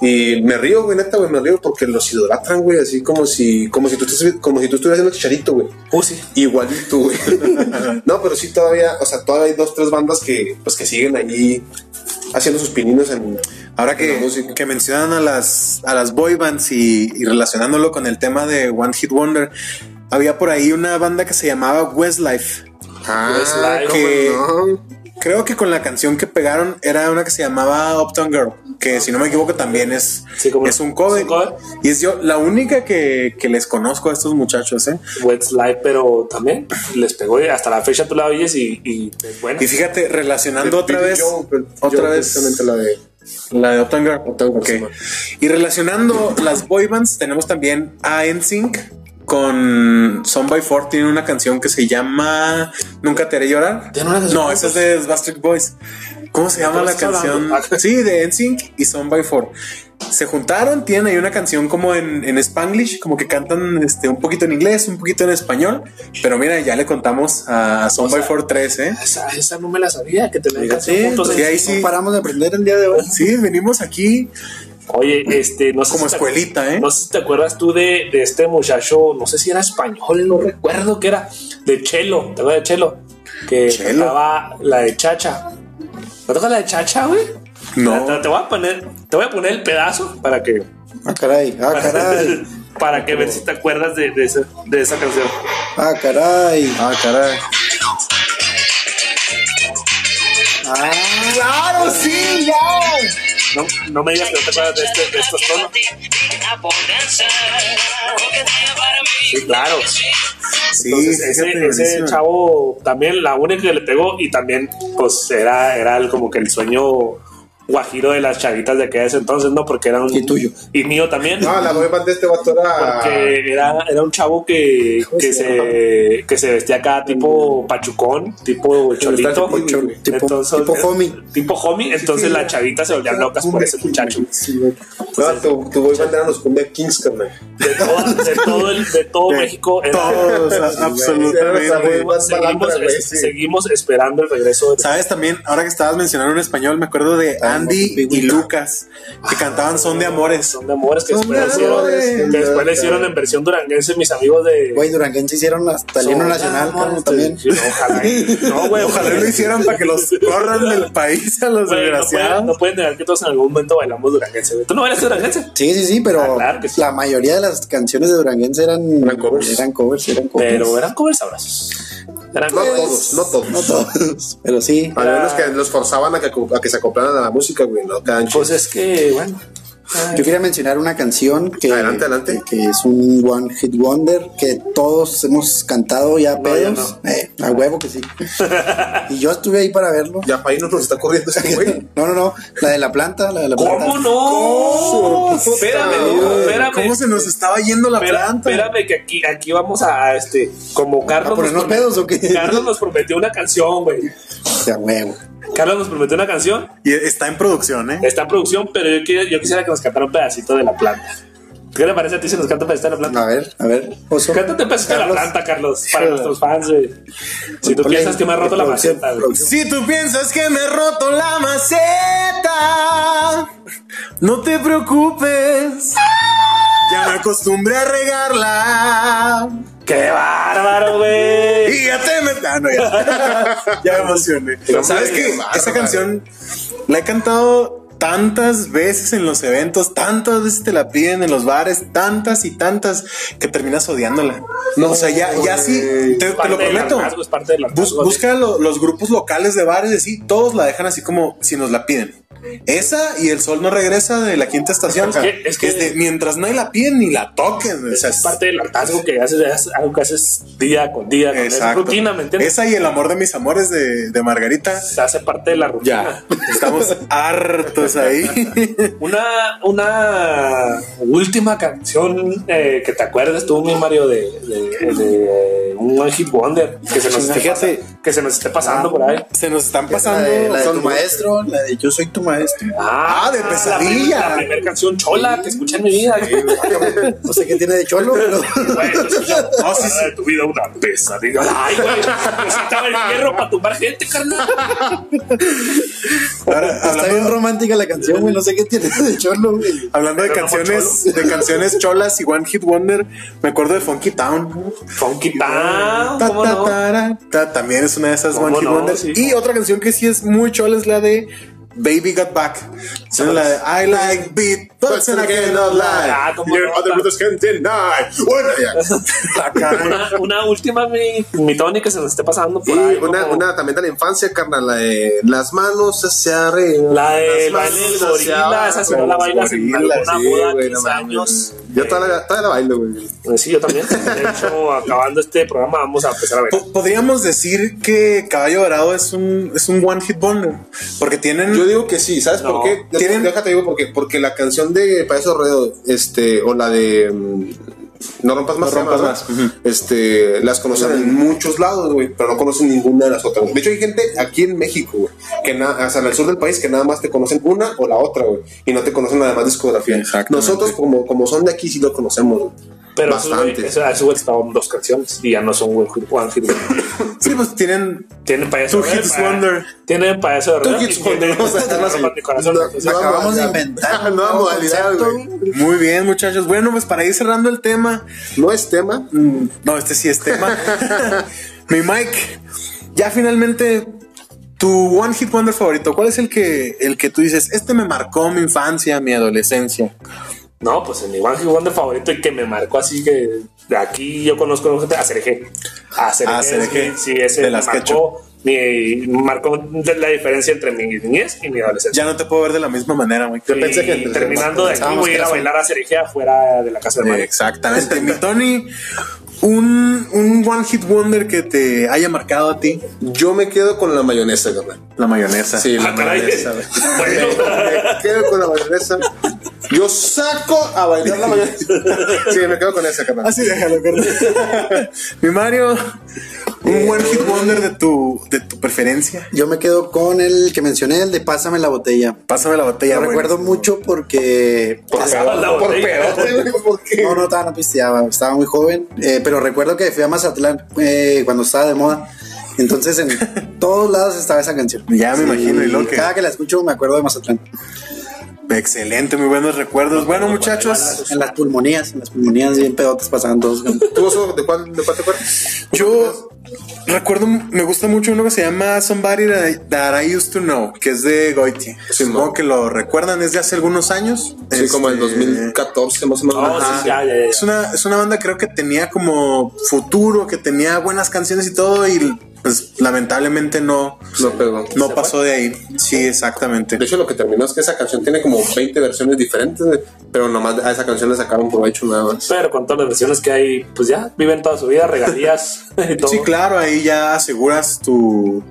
Y me río, güey, neta, güey, me río porque los idolatran, güey, así como si, como si tú, estuvieras- como si tú estuvieras haciendo chicharito, güey. Uh, sí. Igualito, güey. no, pero sí todavía, o sea, todavía hay dos, tres bandas que, pues, que siguen allí haciendo sus pininos en. Ahora que, que mencionan a las, a las boy bands y, y relacionándolo con el tema de One Hit Wonder, había por ahí una banda que se llamaba Westlife. Ah, Westlife. ¿cómo Que- no? Creo que con la canción que pegaron era una que se llamaba Uptown Girl, que si no me equivoco también es, Sí, es un cover. Es un cover. Y es yo la única que, que les conozco a estos muchachos, ¿eh? Westlife, pero también les pegó y hasta la fecha tú la oyes y, y es buena. Y fíjate, relacionando otra vez, pero- otra vez la de. la de Uptown Girl. Uptown Girl. Y relacionando las boy bands, tenemos también a NSYNC con Son by Four. Tiene una canción que se llama Nunca te haré llorar. ¿Tiene una canción? No, esa es de Backstreet Boys. ¿Cómo se llama ¿De la canción? hablando? Sí, de NSYNC y Son by Four. Se juntaron, tienen ahí una canción como en, en Spanglish, como que cantan este, un poquito en inglés, un poquito en español. Pero mira, ya le contamos a Son O by sea, Four 3, ¿eh? Esa, esa no me la sabía que tenían canción Fíjate, juntos. pues, ahí sí. Paramos de aprender el día de hoy. Sí, venimos aquí Oye, este, no sé como si te- escuelita, ¿eh? No sé si te acuerdas tú de, de este muchacho, no sé si era español, no recuerdo qué era, de Chelo, ¿te acuerdas de Chelo? Que Chelo. cantaba la de Chacha. ¿No toca la de Chacha, güey? No. Te, te voy a poner, te voy a poner el pedazo para que, Ah, caray, ah, caray, para que ver si te acuerdas de, de, esa, de esa canción. ah, caray. Ah, caray. Ah, ¡Claro, sí, ya! No, no me digas que no te acuerdas de, este, de estos tonos. Sí, claro. Sí, Entonces, ese, ese chavo también, la única que le pegó y también, pues era, era el- como que el sueño guajiro de las chavitas de aquel ese entonces, ¿no? Porque era un. Y tuyo. Y mío también. No, la boy band de este vato era. Porque era, era un chavo que, ¿Cómo que, se que se vestía acá tipo pachucón, tipo cholito. tipo homie. Tipo homie. Entonces las chavitas se volvían locas por ese muchacho. No, tu, tu boy eran los Cumbia Kings, carnal. De todo, de todo, el- de todo México. era- Todos, Era absolutamente. Seguimos, esperando el regreso de ¿Sabes también? Ahora que estabas mencionando en español, me acuerdo de Andy y Lucas, que cantaban Son de Amores. Son de amores que después, de hicieron, amores. que después le hicieron en versión duranguense mis amigos de. Güey, Duranguense hicieron hasta el himno nacional, amores, también. sí, Ojalá. No, güey, Ojalá lo hicieran para que los corran del país a los no, pueden, desgraciados. no pueden negar que todos en algún momento bailamos duranguense. ¿Tú no bailas duranguense? Sí, sí, sí, pero Ah, claro que sí. la mayoría de las canciones de Duranguense eran, Eran covers. Eran covers, eran covers. Pero eran covers abrazos. Eran No covers. todos, no todos. No todos, pero sí. Al menos que los forzaban a que, a que se acoplaran a la música, güey, no quedan Pues es que, bueno. Yo quería mencionar una canción que, Adelante, adelante. que es un One Hit Wonder que todos hemos cantado ya No, pedos. Eh, a huevo que sí. y yo estuve ahí para verlo. Ya para ahí nos está corriendo ese güey. No, no, no. La de la planta, la de la planta. ¿Cómo no? Espérame, no, espérame. ¿Cómo se nos estaba yendo la planta? Espérame, que aquí, aquí vamos a, este, como Carlos. ¿A ponernos promet- pedos o qué? Carlos nos prometió una canción, güey. O sea, huevo. Carlos nos prometió una canción. Y está en producción, ¿eh? Está en producción, pero yo, quiero- yo quisiera que nos cantara un pedacito de la planta. ¿Qué le parece a ti si nos canta un pedacito de la planta? A ver, a ver, oso. Cántate un pedacito de la planta, Carlos, para nuestros fans, güey. Si tú piensas que me ha roto la maceta, güey. Si tú piensas que me he roto la maceta, no te preocupes. Ya me acostumbré a regarla. ¡Qué bárbaro, güey! Y ya te me... Ah, no, ya. ya me emocioné. ¿Sabes qué bárbaro. Esa canción la he cantado tantas veces en los eventos, tantas veces te la piden en los bares, tantas y tantas que terminas odiándola. No, o sea, ya, ya sí, te, lo prometo. Bus- busca lo- los grupos locales de bares y así, todos la dejan así como si nos la piden. Esa y el sol no regresa de la quinta estación. Es que- es que- de, mientras no la piden ni la toquen. O sea, Es parte del hartazgo que haces, es algo que haces día con día, con esa rutina, ¿me entiendes? Esa y el amor de mis amores de, de Margarita. Se hace parte de la rutina. Ya, estamos hartos ahí. Una, una última canción eh, que te acuerdes tú, mi Mario, de, de, de un One Hit Wonder que se nos esté, que se nos esté pasando por ahí. Se nos están La pasando. de, la de son tu maestro, la de Yo soy tu maestro. maestro. Ah, de la Pesadilla. La primera canción chola que escuché en mi vida. No sé qué tiene de cholo, pero escucha, No, sí, sí. "Ah, tu vida una pesadilla. Ay, güey, necesitaba el hierro para tumbar gente, carnal. Ahora, está bien romántica la canción, güey. No sé qué tiene de cholo, güey. hablando de Pero no canciones, de canciones cholas y One Hit Wonder, me acuerdo de Funky Town. Funky Town, Ta, ¿cómo ta, no? tara, ta, también es una de esas ¿Cómo One Hit no? Wonder. Sí. Y otra canción que sí es muy chola es la de Baby Got Back. Es la de I like beat, but I cannot lie. Ah, ¿cómo Your no? other brothers can't deny. Bueno, ya. Una, una última, mi, mi Tony, que se nos esté pasando por Y ahí. una, como una también de la infancia, carnal, la de las manos hacia arriba. La de las baile manos del gorila, esa si no la bailas en Sí, boda, güey, 15 no mames. años. Yo todavía, la- todavía la bailo, güey. Eh, Sí, yo también. De hecho, acabando este programa, vamos a empezar a ver. Po- Podríamos decir que Caballo Dorado es un, es un One Hit Wonder. Porque tienen. Yo digo que sí, ¿sabes No. por qué? Tienen- Déjate digo por qué. Porque la canción de Payaso Rodeo, este, o la de mm, No rompas más, No rompas más. Este, las conocen en muchos lados, güey, pero no conocen ninguna de las otras. De hecho, hay gente aquí en México, güey, que nada, o sea, en el sur del país, que nada más te conocen una o la otra, güey, y no te conocen la demás discografía. Nosotros, como, como son de aquí, sí lo conocemos, güey. Pero bastante. eso- güeyes estaban dos canciones y ya no son One Hit One Hit Wonder. Sí, pues tienen. Tienen payaso Two de hits Rodeo, wonder. Tienen payaso de Two y hits wonder. No, Acabamos de inventar. Nueva modalidad. Muy bien, muchachos. Bueno, pues para ir cerrando el tema. No es tema. No, este sí es tema. Mi Mike, ya finalmente. Tu One Hit Wonder favorito, ¿cuál es el que, el que tú dices? Este me marcó mi infancia, mi adolescencia. No, pues en mi One Hit Wonder favorito y que me marcó así que de aquí yo conozco gente a Cereje. A Cereje. Ah, Cereje. Sí, ese De las marcó, mi, marcó de la diferencia entre mi niñez y mi adolescencia. Ya no te puedo ver de la misma manera, güey. Yo pensé que terminando de aquí voy a ir a bailar a Cereje afuera de la casa de Mario. Exactamente. Mi Tony, un, un One Hit Wonder que te haya marcado a ti. Yo me quedo con la mayonesa, carnal. La mayonesa. Sí, la Ah, mayonesa, güey. Bueno, me quedo con la mayonesa. Yo saco a bailar la mayonesa. Sí, me quedo con esa, carnal. Así déjalo, carnal. Mi Mario, un One Hit Wonder de tu, de tu preferencia. Yo me quedo con el que mencioné, el de Pásame la botella. Pásame la botella. Lo recuerdo mucho porque pasaba la Por botella. No, no, estaba, no pisteaba, estaba muy joven, eh, pero recuerdo que fui a Mazatlán eh, cuando estaba de moda. Entonces en todos lados estaba esa canción. Ya me imagino, y lo que- Cada que la escucho me acuerdo de Mazatlán. Excelente, muy buenos recuerdos. Bueno, muchachos, En las pulmonías, en las pulmonías bien pedotes pasaban todos. ¿Tú, Oso, de cuál, de cuál te acuerdas? yo recuerdo, me gusta mucho uno que se llama Somebody That I Used to Know, que es de Goiti. Sí, Supongo que lo recuerdan, es de hace algunos años. Sí, como en Este, 2014, más o menos. No, sí, Ajá. ya, ya, ya. Es una, es una banda creo que tenía como futuro, que tenía buenas canciones y todo y pues lamentablemente no, No pegó. no pasó de ahí. Sí, exactamente. De hecho, lo que terminó es que esa canción tiene como 20 versiones diferentes, pero nomás a esa canción le sacaron provecho nada más. Pero con todas las versiones que hay, pues ya viven toda su vida, regalías y todo. Sí, claro, ahí ya aseguras tu,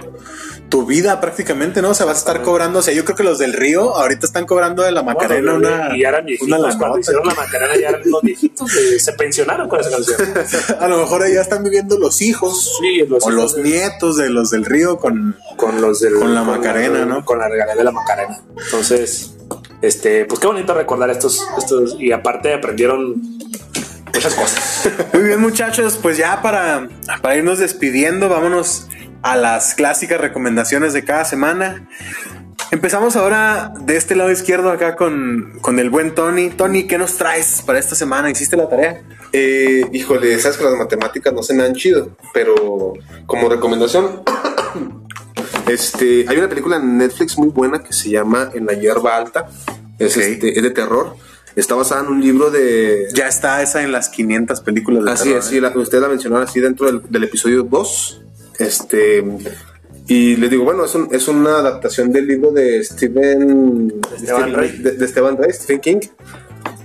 tu vida prácticamente, ¿no? O sea, vas a estar cobrando. O sea, yo creo que los del río ahorita están cobrando de la Macarena Bueno, una. y ya eran viejitos una cuando hicieron la Macarena, ya eran unos viejitos, güey, se pensionaron con esa canción. A lo mejor ya están viviendo los hijos Sí, los o hijos los de- nietos de los del río con. con los del, Con la Macarena, ¿no? Con la regalía de la Macarena. Entonces, este, pues qué bonito recordar estos, estos, y aparte aprendieron muchas cosas. Muy bien, muchachos, pues ya para, para irnos despidiendo, vámonos a las clásicas recomendaciones de cada semana. Empezamos ahora de este lado izquierdo acá con, con el buen Tony. Tony, ¿qué nos traes para esta semana? ¿Hiciste la tarea? Eh, híjole, sabes que las matemáticas no se me han chido, pero como recomendación, este, hay una película en Netflix muy buena que se llama En la hierba alta. Es, este, es de terror. Está basada en un libro de. Ya está esa en las 500 películas de Así terror, es, sí, ¿eh? la, usted la mencionó así dentro del, del episodio 2. Este. Y les digo, bueno, es, un- es una adaptación del libro de Stephen. Esteban Stephen- Rey. De, de Esteban Rey, Stephen King.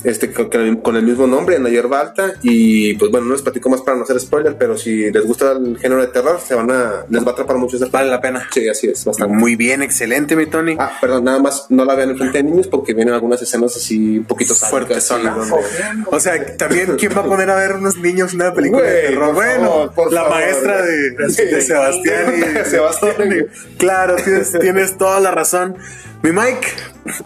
Este, con, con el, con el mismo nombre, en la hierba alta. Y pues bueno, no les platico más para no hacer spoiler, pero si les gusta el género de terror, se van a, les va a atrapar mucho Vale la pena. Sí, así es, bastante. Muy bien, excelente, mi Tony. Ah, perdón, nada más no la vean en frente de niños porque vienen algunas escenas así un poquito Fuerte sádicas, zona. sí, donde- O sea, también, ¿quién va a poner a ver unos niños una película de Güey, terror? Bueno, por la favor. maestra de, de Sebastián y Sebastián. Claro, tienes, tienes toda la razón. Mi Mike,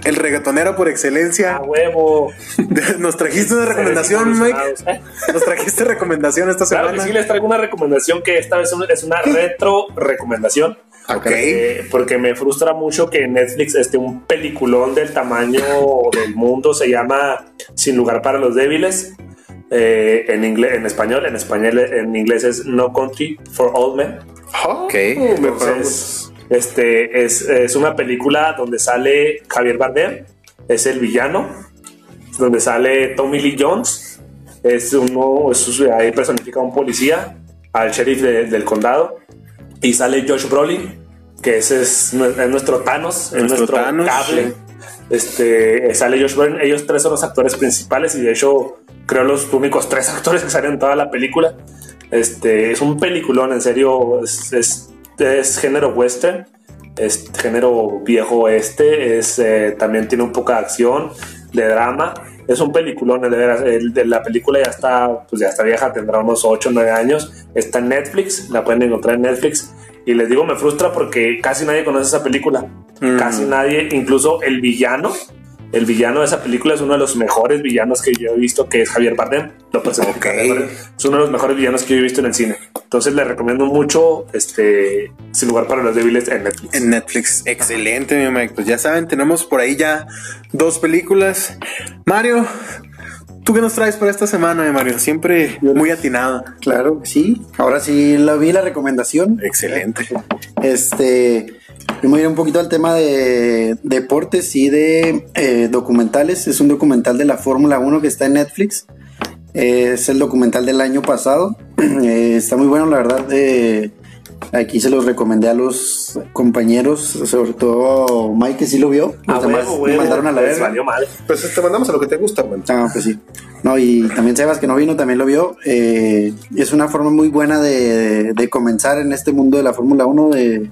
el reggaetonero por excelencia. A huevo. Nos trajiste una recomendación, Mike. Nos trajiste recomendación esta Claro que semana. sí, les traigo una recomendación que esta vez es una retro recomendación. Ok. Eh, porque me frustra mucho que Netflix esté un peliculón del tamaño del mundo. Se llama Sin lugar para los débiles. Eh, en, inglés, en español, en español, en inglés es No Country for Old Men. Ok. Entonces, este es, es una película donde sale Javier Bardem, es el villano, donde sale Tommy Lee Jones, es uno, es, ahí personifica a un policía, al sheriff de- del condado, y sale Josh Brolin, que ese es, es nuestro Thanos, es Nuestro nuestro Thanos, cable. sí. Este, sale Josh Brolin, ellos tres son los actores principales y de hecho creo los únicos tres actores que salen en toda la película. Este, es un peliculón, en serio, es, es, es género western, es género viejo este, es, eh, también tiene un poco de acción, de drama. Es un peliculón, de veras. El, de la película ya está, pues ya está vieja, tendrá unos 8 o 9 años. Está en Netflix, la pueden encontrar en Netflix. Y les digo, me frustra porque casi nadie conoce esa película. Casi nadie, incluso el villano. El villano de esa película es uno de los mejores villanos que yo he visto, que es Javier Bardem. Lo personifica Ok. Javier Bardem. Es uno de los mejores villanos que yo he visto en el cine. Entonces les recomiendo mucho este Sin lugar para los débiles en Netflix. En Netflix. Excelente, mi Mike. Pues ya saben, tenemos por ahí ya dos películas. Mario, ¿tú qué nos traes para esta semana, Mario? Siempre muy atinado. Claro, sí. Ahora sí la vi la recomendación. Excelente. Este, yo me voy a ir un poquito al tema de deportes y de eh, documentales. Es un documental de la Fórmula 1 que está en Netflix. Eh, es el documental del año pasado. Eh, está muy bueno, la verdad. eh, aquí se los recomendé a los compañeros, sobre todo Mike, que sí lo vio. A Los demás huevo, me mandaron a la verga. valió madre. Pues te mandamos a lo que te gusta, man. Ah, pues sí. No, y también Sebas, que no vino, también lo vio. Eh, es una forma muy buena de, de comenzar en este mundo de la Fórmula 1, de,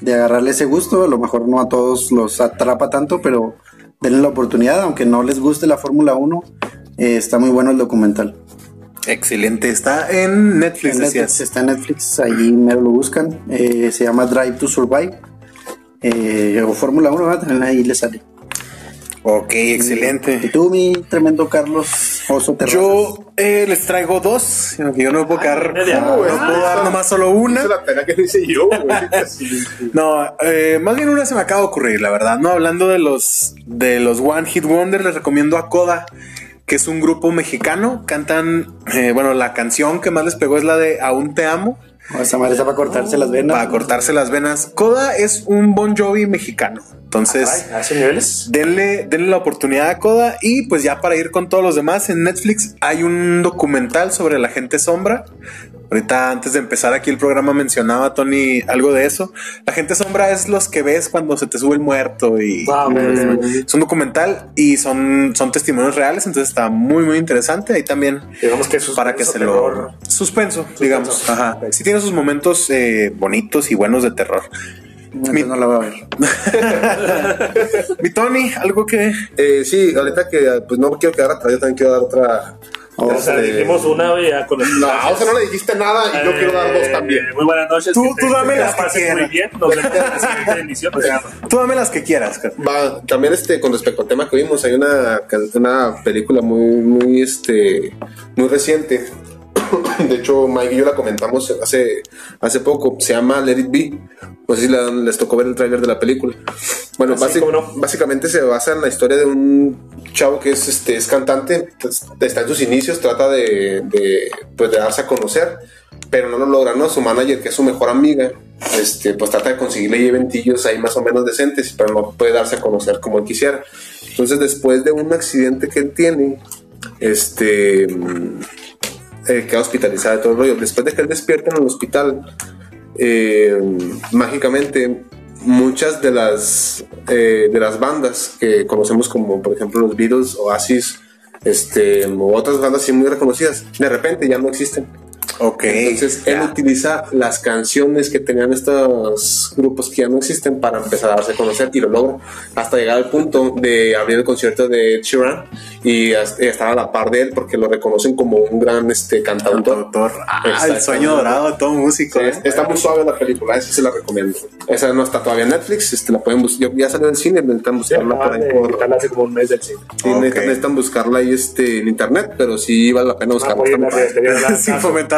de agarrarle ese gusto. A lo mejor no a todos los atrapa tanto, pero denle la oportunidad, aunque no les guste la Fórmula 1. eh, está muy bueno el documental. Excelente. Está en Netflix, En Netflix, decías. está en Netflix, ahí mero lo buscan. Eh, se llama Drive to Survive. Eh, o Fórmula 1, ¿verdad? También ahí le sale. Ok, Y excelente. tú, mi tremendo Carlos Oso Terrazas. Yo eh, les traigo dos. Yo no puedo quedar. media. No puedo dar nomás solo una. Esa es la pena que no hice yo. No, eh, más bien una se me acaba de ocurrir, la verdad. No, hablando de los de los One Hit Wonder, les recomiendo a Coda, que es un grupo mexicano. Cantan, eh, bueno, la canción que más les pegó es la de Aún te amo, O esa madre está para cortarse las venas. para cortarse las venas. Coda es un Bon Jovi mexicano. Entonces, Ay, a esos niveles. denle, denle la oportunidad a Coda. Y pues ya para ir con todos los demás, en Netflix hay un documental sobre la gente sombra. Ahorita antes de empezar aquí el programa mencionaba Tony algo de eso. La gente sombra es los que ves cuando se te sube el muerto y Ah, ok, ok. es un documental y son, son testimonios reales, entonces está muy muy interesante. Ahí también Digamos que para que se lo suspenso, digamos. Ajá. Sí tiene sus momentos eh, bonitos y buenos de terror. Entonces no la voy a ver. Mi Tony, algo que Eh, sí, ahorita que pues no quiero quedar atrás, yo también quiero dar otra. O sea, este, dijimos una güey, ya con el. No, o sea, no le dijiste nada y yo quiero dar dos también. Eh, Muy buenas noches. Tú- tú te- dame las la que quieras. Muy bien. Nos vemos en la siguiente emisión. O sea, tú dame las que quieras. Va, también este, con respecto al tema que vimos, hay una, una película muy, muy, este, muy reciente. De hecho, Mike y yo la comentamos hace, hace poco. Se llama Let It Be. No sé si la- les tocó ver el tráiler de la película. Bueno, Ah, no. básicamente se basa en la historia de un chavo que es, este, es cantante. Está en sus inicios, trata de, de, pues, de darse a conocer, pero no lo logra, ¿no? Su manager, que es su mejor amiga, este, pues trata de conseguirle eventillos ahí más o menos decentes, pero no puede darse a conocer como él quisiera. Entonces, después de un accidente que él tiene, este, eh, queda hospitalizado y todo el rollo. Después de que él despierta en el hospital, eh, mágicamente muchas de las eh, de las bandas que conocemos como por ejemplo los Beatles, Oasis, este, o otras bandas así muy reconocidas, de repente ya no existen. Ok. Entonces él utiliza las canciones que tenían estos grupos que ya no existen para empezar a darse a conocer y lo logra hasta llegar al punto de abrir el concierto de Ed Sheeran y estar a la par de él porque lo reconocen como un gran este, cantautor. Autor. Ah, el sueño dorado todo músico. Sí, ¿eh? está muy suave la película, esa se la recomiendo. Esa no está todavía en Netflix, este, la pueden buscar. Ya salió en el cine, necesitan buscarla por ahí por. Están hace como un mes del cine. Sí, Ok. necesitan, necesitan buscarla ahí este, en internet, pero sí vale la pena buscarla. Voy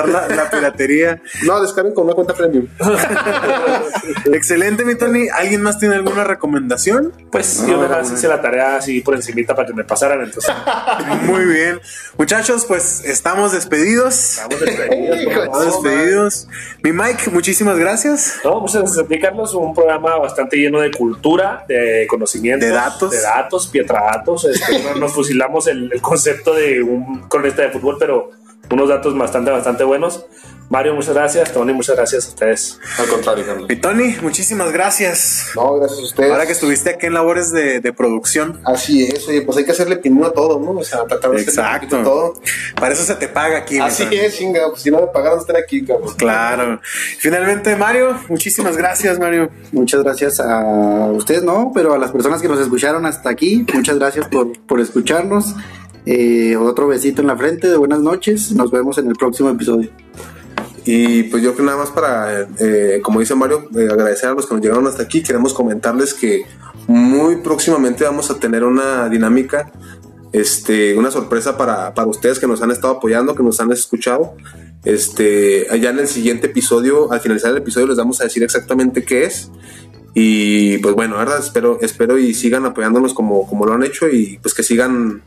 la piratería la. No, descarguen con una cuenta premium. Excelente, mi Tony. ¿Alguien más tiene alguna recomendación? Pues yo me hice la tarea así por encimita para que me pasaran, entonces Muy bien. Muchachos, pues estamos despedidos. estamos despedidos. Estamos despedidos. Mi Mike, muchísimas gracias. No, muchas gracias a ti, Carlos. Un programa bastante lleno de cultura, de conocimientos, De datos. de datos, pietradatos. Este, no- nos fusilamos el, el concepto de un cronista de fútbol, pero unos datos bastante, bastante buenos. Mario, muchas gracias. Tony, muchas gracias a ustedes. Al contrario, Carlos. Mi Tony, muchísimas gracias. No, gracias a ustedes. Ahora que estuviste aquí en labores de, de producción. Así es, oye, pues hay que hacerle pinú a todo, ¿no? O sea, tratar de Exacto. a todo. Para eso se te paga aquí. Así es, chinga, pues si no me pagaron estar aquí, cabrón. Claro. Finalmente, Mario, muchísimas gracias, Mario. Muchas gracias a ustedes, no, pero a las personas que nos escucharon hasta aquí, muchas gracias por, por escucharnos. Eh, otro besito en la frente, de buenas noches. Nos vemos en el próximo episodio. Y pues yo que nada más para, eh, como dice Mario, eh, agradecer a los que nos llegaron hasta aquí. Queremos comentarles que muy próximamente vamos a tener una dinámica, este, una sorpresa para, para ustedes que nos han estado apoyando, que nos han escuchado. Este, allá en el siguiente episodio, al finalizar el episodio, les vamos a decir exactamente qué es. Y pues bueno, ¿verdad? Espero, espero y sigan apoyándonos como, como lo han hecho y pues que sigan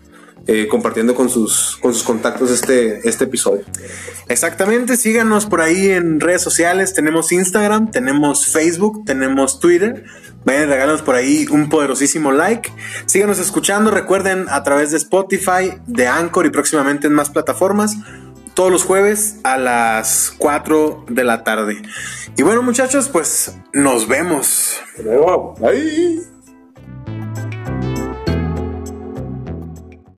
eh, compartiendo con sus, con sus contactos este, este episodio. Exactamente, síganos por ahí en redes sociales. Tenemos Instagram, tenemos Facebook, tenemos Twitter. Vayan, regálanos por ahí un poderosísimo like. Síganos escuchando. Recuerden a través de Spotify, de Anchor y próximamente en más plataformas. Todos los jueves a las 4 de la tarde. Y bueno, muchachos, pues nos vemos. Hasta luego. ¡Ay!